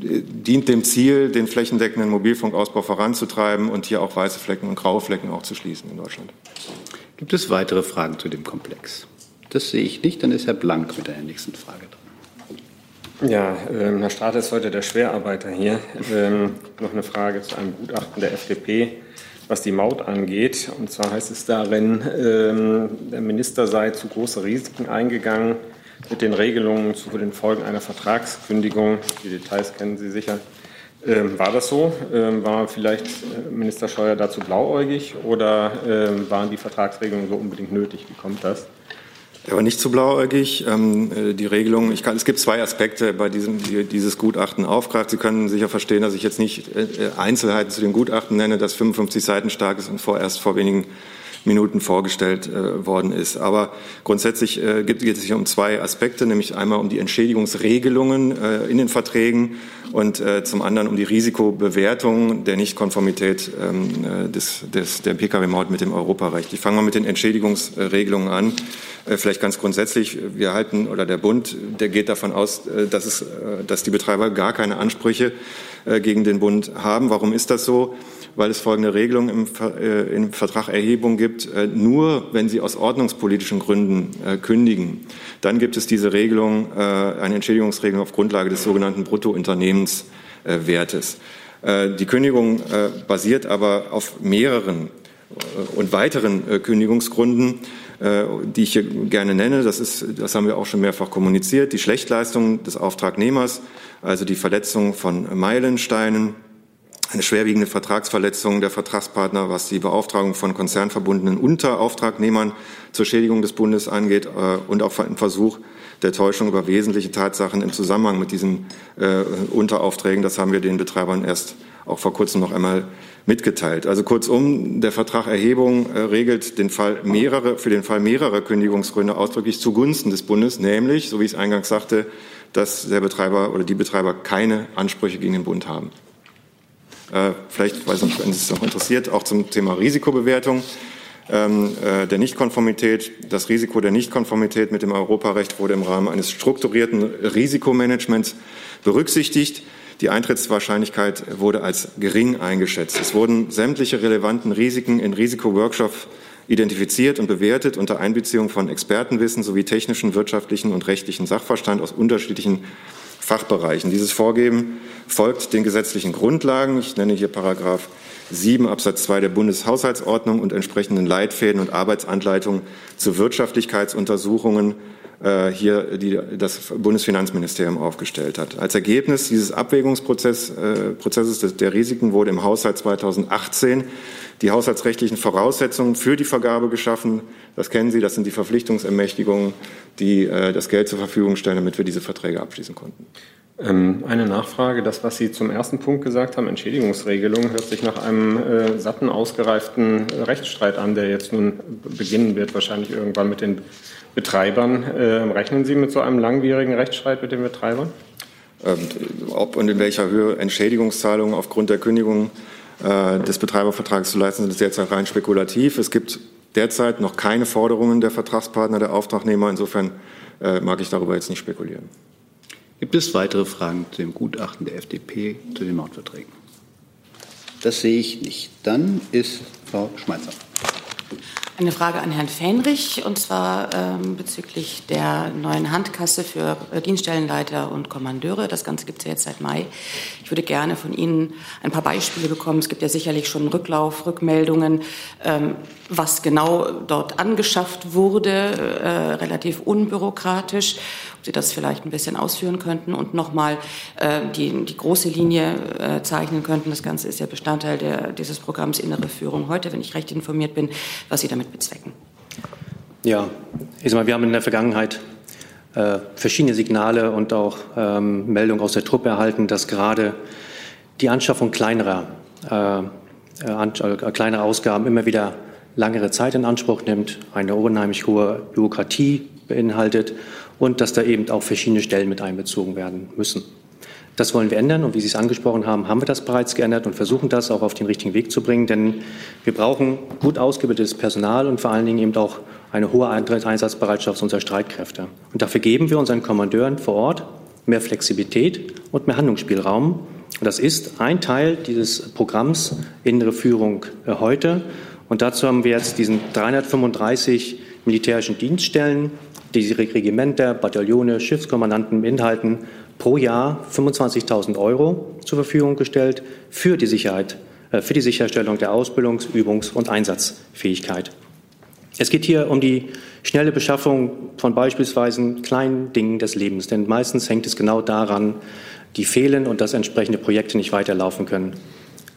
dient dem Ziel, den flächendeckenden Mobilfunkausbau voranzutreiben und hier auch weiße Flecken und graue Flecken auch zu schließen in Deutschland. Gibt es weitere Fragen zu dem Komplex? Das sehe ich nicht. Dann ist Herr Blank mit der nächsten Frage dran. Ja, ähm, Herr Strater ist heute der Schwerarbeiter hier. Ähm, noch eine Frage zu einem Gutachten der FDP was die Maut angeht. Und zwar heißt es darin, ähm, der Minister sei zu große Risiken eingegangen mit den Regelungen zu den Folgen einer Vertragskündigung. Die Details kennen Sie sicher. Ähm, war das so? Ähm, war vielleicht äh, Minister Scheuer dazu blauäugig oder ähm, waren die Vertragsregelungen so unbedingt nötig? Wie kommt das? Er war nicht zu blauäugig. Ähm, äh, die Regelung, ich kann, es gibt zwei Aspekte, bei diesem die dieses Gutachten aufgreift. Sie können sicher verstehen, dass ich jetzt nicht äh, Einzelheiten zu dem Gutachten nenne, das 55 Seiten stark ist und vorerst vor wenigen Minuten vorgestellt äh, worden ist. Aber grundsätzlich äh, geht, geht, es sich um zwei Aspekte, nämlich einmal um die Entschädigungsregelungen äh, in den Verträgen und äh, zum anderen um die Risikobewertung der Nichtkonformität ähm, äh, des, des, der Pkw-Maut mit dem Europarecht. Ich fange mal mit den Entschädigungsregelungen an. Äh, vielleicht ganz grundsätzlich, wir halten, oder der Bund, der geht davon aus, dass, es, dass die Betreiber gar keine Ansprüche gegen den Bund haben. Warum ist das so? weil es folgende Regelung im, äh, im Vertrag Erhebung gibt. Äh, nur wenn Sie aus ordnungspolitischen Gründen äh, kündigen, dann gibt es diese Regelung, äh, eine Entschädigungsregelung auf Grundlage des sogenannten Bruttounternehmenswertes. Äh, die Kündigung äh, basiert aber auf mehreren und weiteren Kündigungsgründen. äh, die ich hier gerne nenne. Das, ist, das haben wir auch schon mehrfach kommuniziert. Die Schlechtleistung des Auftragnehmers, also die Verletzung von Meilensteinen, eine schwerwiegende Vertragsverletzung der Vertragspartner, was die Beauftragung von konzernverbundenen Unterauftragnehmern zur Schädigung des Bundes angeht äh, und auch ein Versuch der Täuschung über wesentliche Tatsachen im Zusammenhang mit diesen äh, Unteraufträgen. Das haben wir den Betreibern erst auch vor kurzem noch einmal mitgeteilt. Also kurzum, der Vertrag Erhebung äh, regelt den Fall mehrere, für den Fall mehrerer Kündigungsgründe ausdrücklich zugunsten des Bundes, nämlich, so wie ich es eingangs sagte, dass der Betreiber oder die Betreiber keine Ansprüche gegen den Bund haben. Äh, vielleicht, weiß nicht, wenn es noch interessiert, auch zum Thema Risikobewertung der Nichtkonformität. Das Risiko der Nichtkonformität mit dem Europarecht wurde im Rahmen eines strukturierten Risikomanagements berücksichtigt. Die Eintrittswahrscheinlichkeit wurde als gering eingeschätzt. Es wurden sämtliche relevanten Risiken in Risikoworkshops identifiziert und bewertet unter Einbeziehung von Expertenwissen sowie technischen, wirtschaftlichen und rechtlichen Sachverstand aus unterschiedlichen Fachbereichen. Dieses Vorgeben folgt den gesetzlichen Grundlagen. Ich nenne hier Paragraph 7 Absatz 2 der Bundeshaushaltsordnung und entsprechenden Leitfäden und Arbeitsanleitungen zu Wirtschaftlichkeitsuntersuchungen äh, hier die das Bundesfinanzministerium aufgestellt hat. Als Ergebnis dieses Abwägungsprozesses äh, Prozesses der Risiken wurde im Haushalt 2018 die haushaltsrechtlichen Voraussetzungen für die Vergabe geschaffen. Das kennen Sie, das sind die Verpflichtungsermächtigungen, die äh, das Geld zur Verfügung stellen, damit wir diese Verträge abschließen konnten. Ähm, eine Nachfrage, das, was Sie zum ersten Punkt gesagt haben, Entschädigungsregelung, hört sich nach einem äh, satten, ausgereiften Rechtsstreit an, der jetzt nun beginnen wird, wahrscheinlich irgendwann mit den Betreibern. Äh, rechnen Sie mit so einem langwierigen Rechtsstreit mit den Betreibern? Ähm, ob und in welcher Höhe Entschädigungszahlungen aufgrund der Kündigung äh, des Betreibervertrags zu leisten sind, ist derzeit rein spekulativ. Es gibt derzeit noch keine Forderungen der Vertragspartner, der Auftragnehmer. Insofern äh, mag ich darüber jetzt nicht spekulieren. Gibt es weitere Fragen zu dem Gutachten der FDP zu den Mautverträgen? Das sehe ich nicht. Dann ist Frau Schmeizer. Eine Frage an Herrn Fähnrich, und zwar ähm, bezüglich der neuen Handkasse für äh, Dienststellenleiter und Kommandeure. Das Ganze gibt es ja jetzt seit Mai. Ich würde gerne von Ihnen ein paar Beispiele bekommen. Es gibt ja sicherlich schon Rücklauf, Rückmeldungen, ähm, was genau dort angeschafft wurde, äh, relativ unbürokratisch. Sie das vielleicht ein bisschen ausführen könnten und nochmal äh, die, die große Linie äh, zeichnen könnten. Das Ganze ist ja Bestandteil der, dieses Programms Innere Führung heute, wenn ich recht informiert bin, was Sie damit bezwecken. Ja, ich sag mal, wir haben in der Vergangenheit äh, verschiedene Signale und auch ähm, Meldungen aus der Truppe erhalten, dass gerade die Anschaffung kleinerer, äh, äh äh, kleinerer Ausgaben immer wieder langere Zeit in Anspruch nimmt, eine unheimlich hohe Bürokratie beinhaltet und dass da eben auch verschiedene Stellen mit einbezogen werden müssen. Das wollen wir ändern und wie Sie es angesprochen haben, haben wir das bereits geändert und versuchen das auch auf den richtigen Weg zu bringen, denn wir brauchen gut ausgebildetes Personal und vor allen Dingen eben auch eine hohe Einsatzbereitschaft unserer Streitkräfte. Und dafür geben wir unseren Kommandeuren vor Ort mehr Flexibilität und mehr Handlungsspielraum. Und das ist ein Teil dieses Programms Innere Führung äh, heute. Und dazu haben wir jetzt diesen 335 militärischen Dienststellen die Regimenter, Bataillone, Schiffskommandanten beinhalten pro Jahr 25.000 Euro zur Verfügung gestellt für die Sicherheit, äh, für die Sicherstellung der Ausbildungs-, Übungs- und Einsatzfähigkeit. Es geht hier um die schnelle Beschaffung von beispielsweise kleinen Dingen des Lebens, denn meistens hängt es genau daran, die fehlen und dass entsprechende Projekte nicht weiterlaufen können.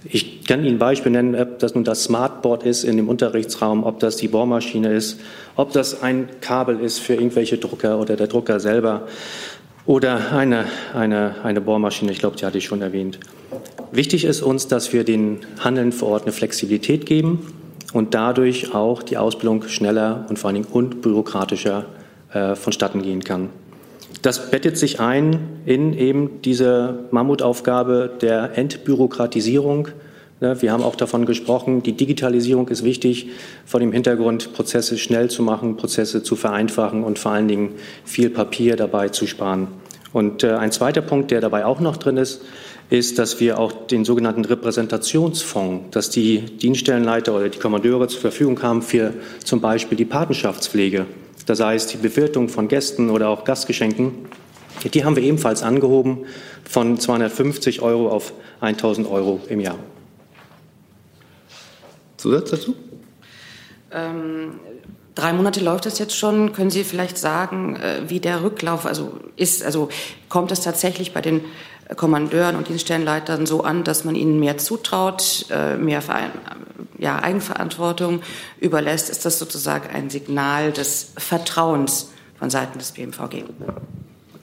Ich kann Ihnen ein Beispiel nennen, ob das nun das Smartboard ist in dem Unterrichtsraum, ob das die Bohrmaschine ist, ob das ein Kabel ist für irgendwelche Drucker oder der Drucker selber oder eine, eine, eine Bohrmaschine, ich glaube, die hatte ich schon erwähnt. Wichtig ist uns, dass wir den Handeln vor Ort eine Flexibilität geben und dadurch auch die Ausbildung schneller und vor allen Dingen unbürokratischer äh, vonstatten gehen kann. Das bettet sich ein in eben diese Mammutaufgabe der Entbürokratisierung. Ne, wir haben auch davon gesprochen, die Digitalisierung ist wichtig, vor dem Hintergrund Prozesse schnell zu machen, Prozesse zu vereinfachen und vor allen Dingen viel Papier dabei zu sparen. Und äh, ein zweiter Punkt, der dabei auch noch drin ist, ist, dass wir auch den sogenannten Repräsentationsfonds, dass die Dienststellenleiter oder die Kommandeure zur Verfügung haben für zum Beispiel die Patenschaftspflege das heißt die Bewirtung von Gästen oder auch Gastgeschenken, die haben wir ebenfalls angehoben von 250 Euro auf 1000 Euro im Jahr. Zusatz dazu? Ähm, Drei Monate läuft das jetzt schon. Können Sie vielleicht sagen, äh, wie der Rücklauf also ist? Also kommt es tatsächlich bei den Kommandeuren und Dienststellenleitern so an, dass man ihnen mehr zutraut, äh, mehr ja, Eigenverantwortung überlässt? Ist das sozusagen ein Signal des Vertrauens von Seiten des BMVG?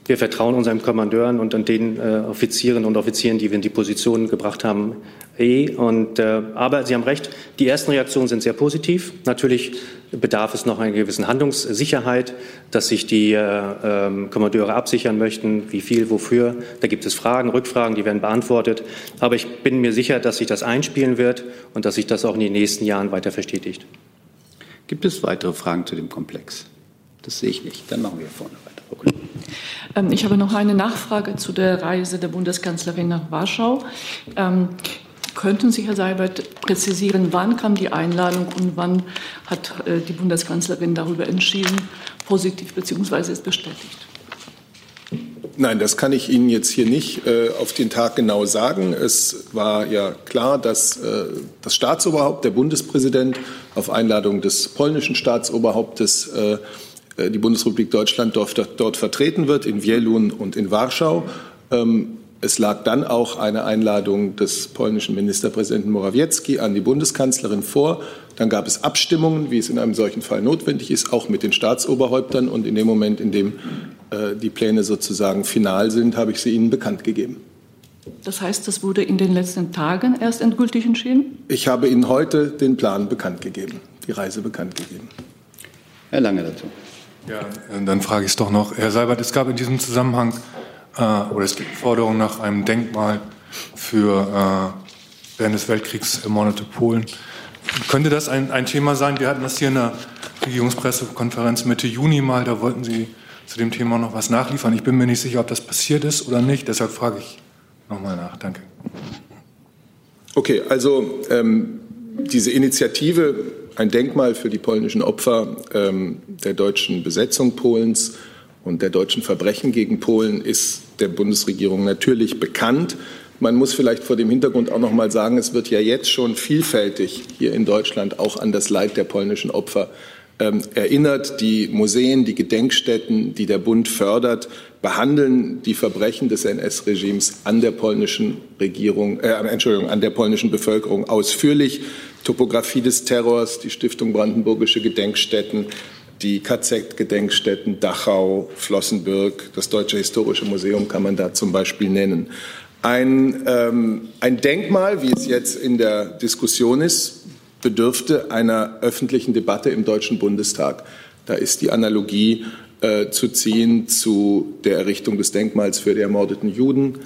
Wir vertrauen unseren Kommandeuren und den äh, Offizieren und Offizieren, die wir in die Position gebracht haben, eh. Und, äh, aber Sie haben recht, die ersten Reaktionen sind sehr positiv. Natürlich bedarf es noch einer gewissen Handlungssicherheit, dass sich die äh, äh, Kommandeure absichern möchten, wie viel, wofür. Da gibt es Fragen, Rückfragen, die werden beantwortet. Aber ich bin mir sicher, dass sich das einspielen wird und dass sich das auch in den nächsten Jahren weiter verstetigt. Gibt es weitere Fragen zu dem Komplex? Das sehe ich nicht. Dann machen wir vorne weiter. Ähm, ich habe noch eine Nachfrage zu der Reise der Bundeskanzlerin nach Warschau. Ähm, könnten Sie, Herr Seibert, präzisieren, wann kam die Einladung und wann hat äh, die Bundeskanzlerin darüber entschieden, positiv bzw. ist bestätigt? Nein, das kann ich Ihnen jetzt hier nicht äh, auf den Tag genau sagen. Es war ja klar, dass äh, das Staatsoberhaupt, der Bundespräsident, auf Einladung des polnischen Staatsoberhauptes äh, die Bundesrepublik Deutschland dort, dort, vertreten wird, in Wielun und in Warschau. Ähm, es lag dann auch eine Einladung des polnischen Ministerpräsidenten Morawiecki an die Bundeskanzlerin vor. Dann gab es Abstimmungen, wie es in einem solchen Fall notwendig ist, auch mit den Staatsoberhäuptern. Und in dem Moment, in dem äh, die Pläne sozusagen final sind, habe ich sie Ihnen bekannt gegeben. Das heißt, das wurde in den letzten Tagen erst endgültig entschieden? Ich habe Ihnen heute den Plan bekannt gegeben, die Reise bekannt gegeben. Herr Lange dazu. Ja, dann frage ich es doch noch. Herr Seibert, es gab in diesem Zusammenhang, äh, oder es gibt Forderungen nach einem Denkmal für äh, während des Weltkriegs ermordete Polen. Könnte das ein, ein Thema sein? Wir hatten das hier in der Regierungspressekonferenz Mitte Juni mal, da wollten Sie zu dem Thema noch was nachliefern. Ich bin mir nicht sicher, ob das passiert ist oder nicht, deshalb frage ich nochmal nach. Danke. Okay, also ähm, diese Initiative ein Denkmal für die polnischen Opfer ähm, der deutschen Besetzung Polens und der deutschen Verbrechen gegen Polen ist der Bundesregierung natürlich bekannt. Man muss vielleicht vor dem Hintergrund auch noch mal sagen, es wird ja jetzt schon vielfältig hier in Deutschland auch an das Leid der polnischen Opfer ähm, erinnert. Die Museen, die Gedenkstätten, die der Bund fördert, behandeln die Verbrechen des NS-Regimes an der polnischen Regierung, äh, Entschuldigung, an der polnischen Bevölkerung ausführlich. Topographie des Terrors, die Stiftung Brandenburgische Gedenkstätten, die KZ-Gedenkstätten Dachau, Flossenbürg, das Deutsche Historische Museum kann man da zum Beispiel nennen. Ein, ähm, ein Denkmal, wie es jetzt in der Diskussion ist, bedürfte einer öffentlichen Debatte im Deutschen Bundestag. Da ist die Analogie äh, zu ziehen zu der Errichtung des Denkmals für die ermordeten Juden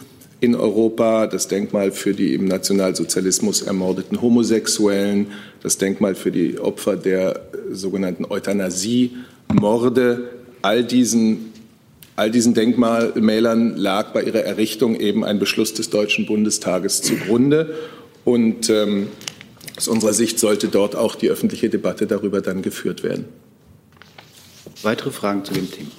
in Europa, das Denkmal für die im Nationalsozialismus ermordeten Homosexuellen, das Denkmal für die Opfer der äh, sogenannten Euthanasie-Morde. All diesen, all diesen Denkmälern lag bei ihrer Errichtung eben ein Beschluss des Deutschen Bundestages zugrunde. Und ähm, aus unserer Sicht sollte dort auch die öffentliche Debatte darüber dann geführt werden. Weitere Fragen zu dem Thema?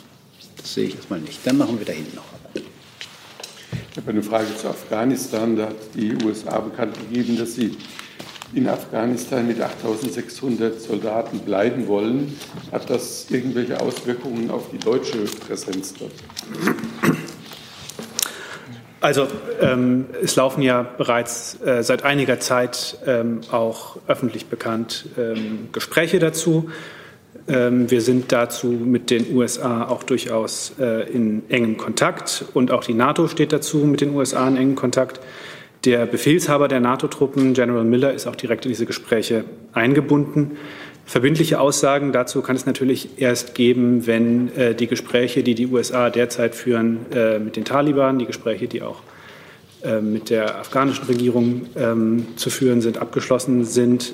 Das sehe ich erstmal nicht. Dann machen wir da hinten noch. Ich habe eine Frage zu Afghanistan. Da hat die USA bekannt gegeben, dass sie in Afghanistan mit 8600 Soldaten bleiben wollen. Hat das irgendwelche Auswirkungen auf die deutsche Präsenz dort? Also ähm, es laufen ja bereits äh, seit einiger Zeit ähm, auch öffentlich bekannt ähm, Gespräche dazu. Ähm, wir sind dazu mit den USA auch durchaus äh, in engem Kontakt und auch die NATO steht dazu mit den USA in engem Kontakt. Der Befehlshaber der NATO-Truppen, General Miller, ist auch direkt in diese Gespräche eingebunden. Verbindliche Aussagen dazu kann es natürlich erst geben, wenn äh, die Gespräche, die die USA derzeit führen äh, mit den Taliban, die Gespräche, die auch mit der afghanischen Regierung ähm, zu führen sind, abgeschlossen sind.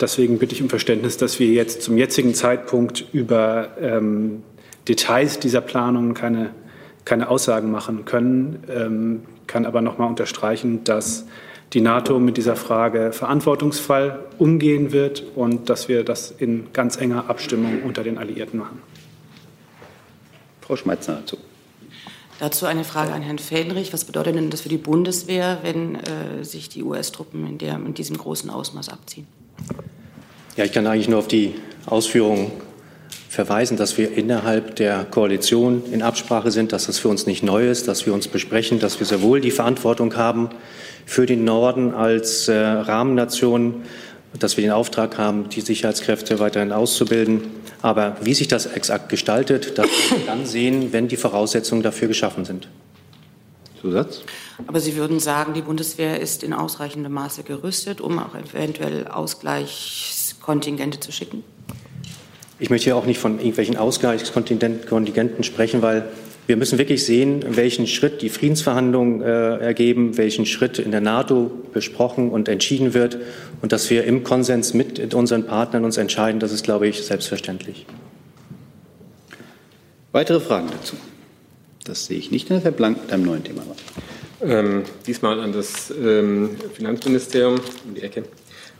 Deswegen bitte ich um Verständnis, dass wir jetzt zum jetzigen Zeitpunkt über ähm, Details dieser Planung keine, keine Aussagen machen können. Ähm, kann aber noch mal unterstreichen, dass die NATO mit dieser Frage verantwortungsvoll umgehen wird und dass wir das in ganz enger Abstimmung unter den Alliierten machen. Frau Schmeitzner dazu. Dazu eine Frage an Herrn Fähnrich. Was bedeutet denn das für die Bundeswehr, wenn äh, sich die US-Truppen in, in diesem großen Ausmaß abziehen? Ja, ich kann eigentlich nur auf die Ausführungen verweisen, dass wir innerhalb der Koalition in Absprache sind, dass das für uns nicht neu ist, dass wir uns besprechen, dass wir sehr wohl die Verantwortung haben für den Norden als äh, Rahmennation, dass wir den Auftrag haben, die Sicherheitskräfte weiterhin auszubilden. Aber wie sich das exakt gestaltet, das werden wir dann sehen, wenn die Voraussetzungen dafür geschaffen sind. Zusatz? Aber Sie würden sagen, die Bundeswehr ist in ausreichendem Maße gerüstet, um auch eventuell Ausgleichskontingente zu schicken? Ich möchte hier auch nicht von irgendwelchen Ausgleichskontingenten sprechen, weil wir müssen wirklich sehen, welchen Schritt die Friedensverhandlungen äh, ergeben, welchen Schritt in der NATO besprochen und entschieden wird und dass wir im Konsens mit unseren Partnern uns entscheiden, das ist, glaube ich, selbstverständlich. Weitere Fragen dazu? Das sehe ich nicht. Dann Herr Blank mit einem neuen Thema. Ähm, diesmal an das ähm, Finanzministerium um die Ecke.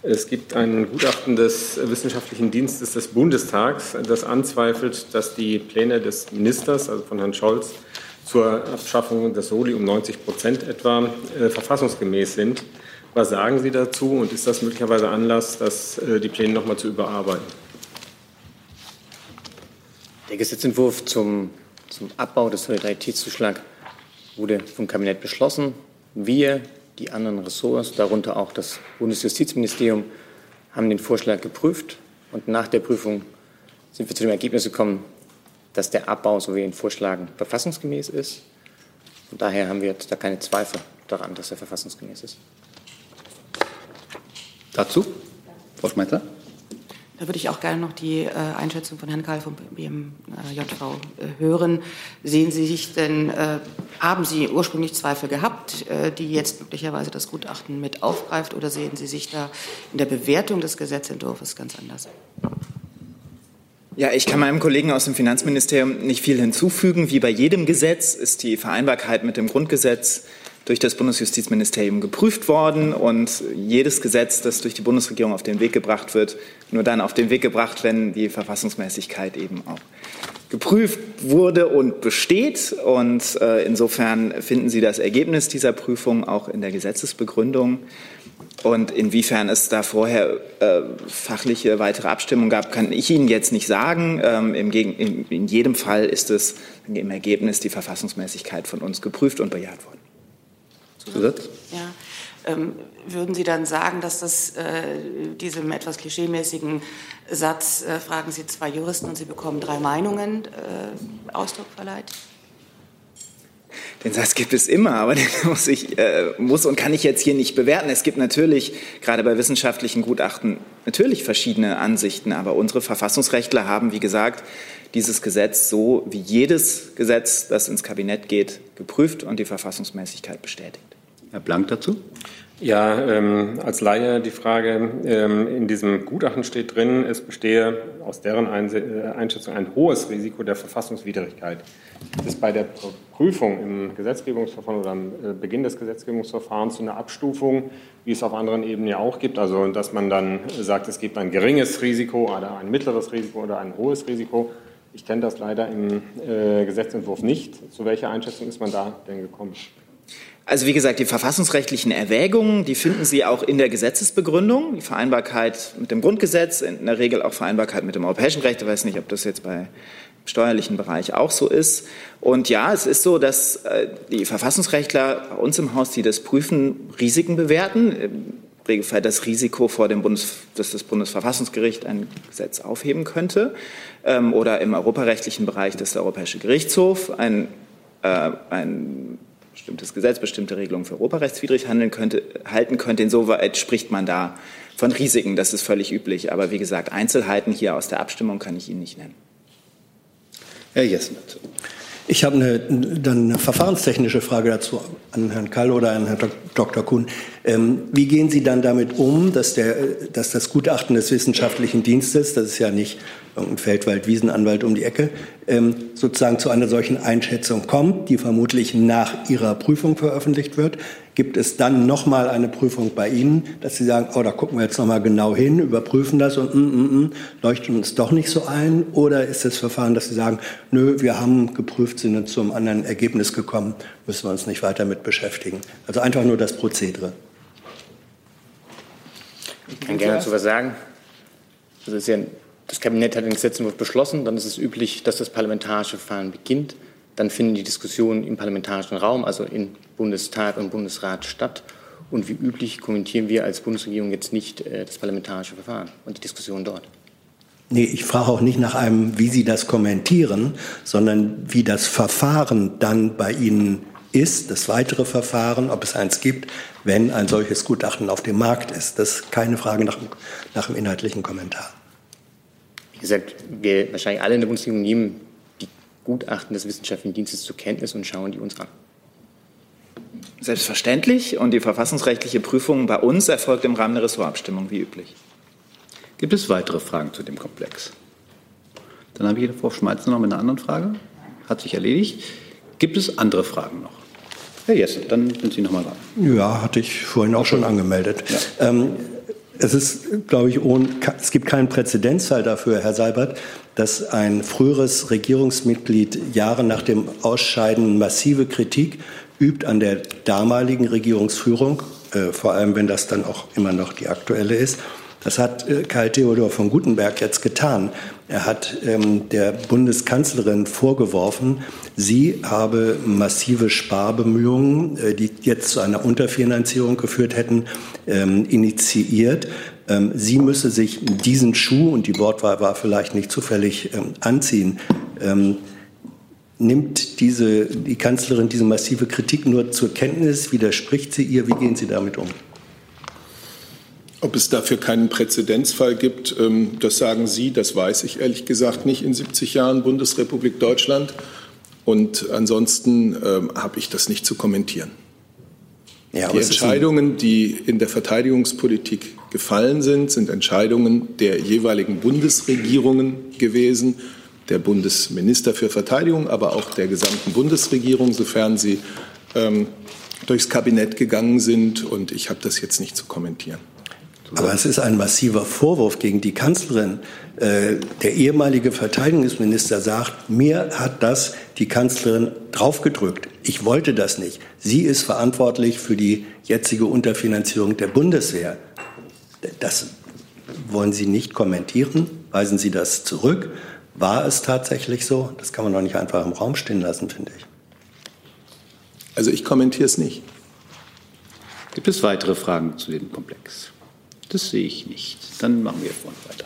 Es gibt ein Gutachten des Wissenschaftlichen Dienstes des Bundestags, das anzweifelt, dass die Pläne des Ministers, also von Herrn Scholz, zur Abschaffung des Soli um 90 Prozent etwa äh, verfassungsgemäß sind. Was sagen Sie dazu und ist das möglicherweise Anlass, dass, äh, die Pläne noch mal zu überarbeiten? Der Gesetzentwurf zum, zum Abbau des Solidaritätszuschlags wurde vom Kabinett beschlossen. Wir, die anderen Ressorts, darunter auch das Bundesjustizministerium, haben den Vorschlag geprüft und nach der Prüfung sind wir zu dem Ergebnis gekommen, dass der Abbau, so wie ihn vorschlagen, verfassungsgemäß ist. Von daher haben wir jetzt da keine Zweifel daran, dass er verfassungsgemäß ist. Dazu? Frau Schmeitzer? Da würde ich auch gerne noch die äh, Einschätzung von Herrn Karl vom BMJV äh, hören. Sehen Sie sich denn, äh, haben Sie ursprünglich Zweifel gehabt, äh, die jetzt möglicherweise das Gutachten mit aufgreift, oder sehen Sie sich da in der Bewertung des Gesetzentwurfs ganz anders? Ja, ich kann meinem Kollegen aus dem Finanzministerium nicht viel hinzufügen. Wie bei jedem Gesetz ist die Vereinbarkeit mit dem Grundgesetz durch das Bundesjustizministerium geprüft worden und jedes Gesetz, das durch die Bundesregierung auf den Weg gebracht wird, nur dann auf den Weg gebracht, wenn die Verfassungsmäßigkeit eben auch geprüft wurde und besteht. Und äh, insofern finden Sie das Ergebnis dieser Prüfung auch in der Gesetzesbegründung. Und inwiefern es da vorher äh, fachliche weitere Abstimmung gab, kann ich Ihnen jetzt nicht sagen. Ähm, im in, in jedem Fall ist es im Ergebnis die Verfassungsmäßigkeit von uns geprüft und bejaht worden. Zusatz? Ja. Ähm, würden Sie dann sagen, dass das äh, diesem etwas klischeemäßigen Satz, äh, fragen Sie zwei Juristen und Sie bekommen drei Meinungen, äh, Ausdruck verleiht? Den Satz gibt es immer, aber den muss ich äh, muss und kann ich jetzt hier nicht bewerten. Es gibt natürlich gerade bei wissenschaftlichen Gutachten natürlich verschiedene Ansichten, aber unsere Verfassungsrechtler haben, wie gesagt, dieses Gesetz so wie jedes Gesetz, das ins Kabinett geht, geprüft und die Verfassungsmäßigkeit bestätigt. Herr Blank dazu? Ja, ähm, als Laie die Frage, ähm, in diesem Gutachten steht drin, es bestehe aus deren äh, Einschätzung ein hohes Risiko der Verfassungswidrigkeit. Gibt es bei der Prüfung im Gesetzgebungsverfahren oder am äh, Beginn des Gesetzgebungsverfahrens so eine Abstufung, wie es auf anderen Ebenen ja auch gibt, also dass man dann sagt, es gibt ein geringes Risiko oder ein mittleres Risiko oder ein hohes Risiko. Ich kenne das leider im äh, Gesetzentwurf nicht. Zu welcher Einschätzung ist man da denn gekommen? Also wie gesagt, die verfassungsrechtlichen Erwägungen, die finden Sie auch in der Gesetzesbegründung. Die Vereinbarkeit mit dem Grundgesetz, in der Regel auch Vereinbarkeit mit dem europäischen Recht. Ich weiß nicht, ob das jetzt bei steuerlichen Bereich auch so ist. Und ja, es ist so, dass äh, die Verfassungsrechtler bei uns im Haus, die das prüfen, Risiken bewerten. Im Regelfall das Risiko vor dem Bundes, dass das Bundesverfassungsgericht ein Gesetz aufheben könnte. Ähm, oder im europarechtlichen Bereich, dass der Europäische Gerichtshof ein, äh, ein bestimmtes Gesetz, bestimmte Regelungen für europarechtswidrig handeln könnte, halten könnte. Insoweit spricht man da von Risiken, das ist völlig üblich. Aber wie gesagt, Einzelheiten hier aus der Abstimmung kann ich Ihnen nicht nennen. Herr Jessen. Ich habe eine, dann eine verfahrenstechnische Frage dazu an Herrn Kall oder an Herrn Dr. Kuhn. Ähm, wie gehen Sie dann damit um, dass, der, dass das Gutachten des wissenschaftlichen Dienstes, das ist ja nicht irgendein Feldwald-Wiesenanwalt um die Ecke, ähm, sozusagen zu einer solchen Einschätzung kommt, die vermutlich nach Ihrer Prüfung veröffentlicht wird. Gibt es dann noch mal eine Prüfung bei Ihnen, dass Sie sagen, oh, da gucken wir jetzt noch mal genau hin, überprüfen das und mm, mm, mm, leuchten uns doch nicht so ein? Oder ist das Verfahren, dass Sie sagen, nö, wir haben geprüft, sind zu einem anderen Ergebnis gekommen, müssen wir uns nicht weiter mit beschäftigen? Also einfach nur das Prozedere. Ich kann gerne dazu was sagen. Das ist ja das Kabinett hat den Gesetzentwurf beschlossen, dann ist es üblich, dass das parlamentarische Verfahren beginnt. Dann finden die Diskussionen im parlamentarischen Raum, also in Bundestag und Bundesrat statt. Und wie üblich kommentieren wir als Bundesregierung jetzt nicht äh, das parlamentarische Verfahren und die Diskussion dort. Nee, ich frage auch nicht nach einem, wie Sie das kommentieren, sondern wie das Verfahren dann bei Ihnen ist, das weitere Verfahren, ob es eins gibt, wenn ein solches Gutachten auf dem Markt ist. Das ist keine Frage nach, nach einem inhaltlichen Kommentar. Wie gesagt, wir wahrscheinlich alle in der Bundesregierung nehmen die Gutachten des Wissenschaftlichen Dienstes zur Kenntnis und schauen die uns an. Selbstverständlich. Und die verfassungsrechtliche Prüfung bei uns erfolgt im Rahmen der Ressortabstimmung, wie üblich. Gibt es weitere Fragen zu dem Komplex? Dann habe ich hier Frau Schmeitzer noch mit einer anderen Frage. Hat sich erledigt. Gibt es andere Fragen noch? Herr Jessen, dann sind Sie noch mal dran. Ja, hatte ich vorhin auch schon angemeldet. Ja. Ähm, es ist, glaube ich, ohne, es gibt keinen Präzedenzfall dafür, Herr Seibert, dass ein früheres Regierungsmitglied Jahre nach dem Ausscheiden massive Kritik übt an der damaligen Regierungsführung, äh, vor allem wenn das dann auch immer noch die aktuelle ist. Das hat äh, Karl Theodor von Gutenberg jetzt getan. Er hat ähm, der Bundeskanzlerin vorgeworfen, sie habe massive Sparbemühungen, äh, die jetzt zu einer Unterfinanzierung geführt hätten, ähm, initiiert. Ähm, sie müsse sich diesen Schuh, und die Wortwahl war vielleicht nicht zufällig, ähm, anziehen. Ähm, nimmt diese, die Kanzlerin diese massive Kritik nur zur Kenntnis? Widerspricht sie ihr? Wie gehen Sie damit um? Ob es dafür keinen Präzedenzfall gibt, ähm, das sagen Sie, das weiß ich ehrlich gesagt nicht in 70 Jahren Bundesrepublik Deutschland. Und ansonsten ähm, habe ich das nicht zu kommentieren. Ja, die Entscheidungen, die in der Verteidigungspolitik gefallen sind, sind Entscheidungen der jeweiligen Bundesregierungen gewesen, der Bundesminister für Verteidigung, aber auch der gesamten Bundesregierung, sofern sie ähm, durchs Kabinett gegangen sind. Und ich habe das jetzt nicht zu kommentieren. Aber es ist ein massiver Vorwurf gegen die Kanzlerin. Äh, der ehemalige Verteidigungsminister sagt, mir hat das die Kanzlerin draufgedrückt. Ich wollte das nicht. Sie ist verantwortlich für die jetzige Unterfinanzierung der Bundeswehr. Das wollen Sie nicht kommentieren? Weisen Sie das zurück? War es tatsächlich so? Das kann man doch nicht einfach im Raum stehen lassen, finde ich. Also ich kommentiere es nicht. Gibt es weitere Fragen zu dem Komplex? Das sehe ich nicht. Dann machen wir vorhin weiter.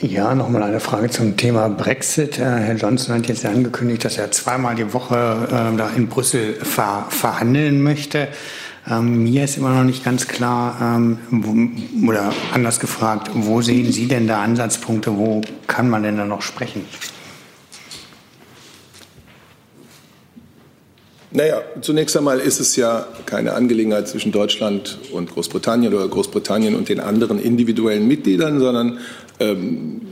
Ja, nochmal eine Frage zum Thema Brexit. Äh, Herr Johnson hat jetzt angekündigt, dass er zweimal die Woche äh, da in Brüssel ver verhandeln möchte. Ähm, mir ist immer noch nicht ganz klar, ähm, wo, oder anders gefragt, wo sehen Sie denn da Ansatzpunkte? Wo kann man denn da noch sprechen? Naja, zunächst einmal ist es ja keine Angelegenheit zwischen Deutschland und Großbritannien oder Großbritannien und den anderen individuellen Mitgliedern, sondern ähm,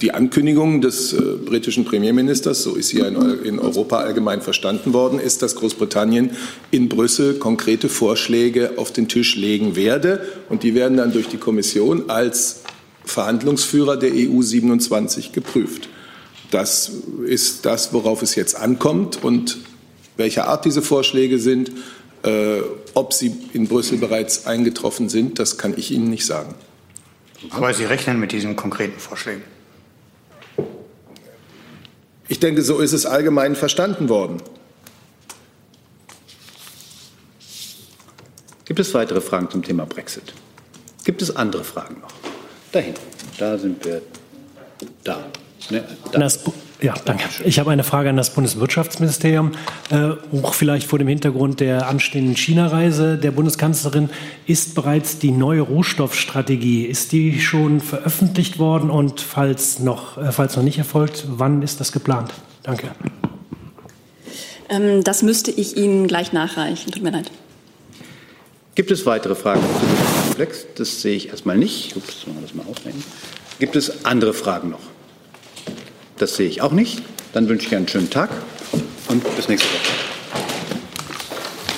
die Ankündigung des äh, britischen Premierministers, so ist sie ja in, in, Europa allgemein verstanden worden, ist, dass Großbritannien in Brüssel konkrete Vorschläge auf den Tisch legen werde. Und die werden dann durch die Kommission als Verhandlungsführer der EU 27 geprüft. Das ist das, worauf es jetzt ankommt. Und welcher Art diese Vorschläge sind, äh, ob sie in Brüssel bereits eingetroffen sind, das kann ich Ihnen nicht sagen. Aber Sie rechnen mit diesen konkreten Vorschlägen? Ich denke, so ist es allgemein verstanden worden. Gibt es weitere Fragen zum Thema Brexit? Gibt es andere Fragen noch? Dahin, da sind wir. Da. Ne, da. Ja, danke. Ich habe eine Frage an das Bundeswirtschaftsministerium. Äh, auch vielleicht vor dem Hintergrund der anstehenden China-Reise der Bundeskanzlerin. Ist bereits die neue Rohstoffstrategie, ist die schon veröffentlicht worden? Und falls noch, äh, falls noch nicht erfolgt, wann ist das geplant? Danke. Ähm, das müsste ich Ihnen gleich nachreichen. Tut mir leid. Gibt es weitere Fragen zu diesem Komplex? Das sehe ich erstmal nicht. Ups, wir das mal aufnehmen. Gibt es andere Fragen noch? Das sehe ich auch nicht. Dann wünsche ich einen schönen Tag und bis nächste Woche.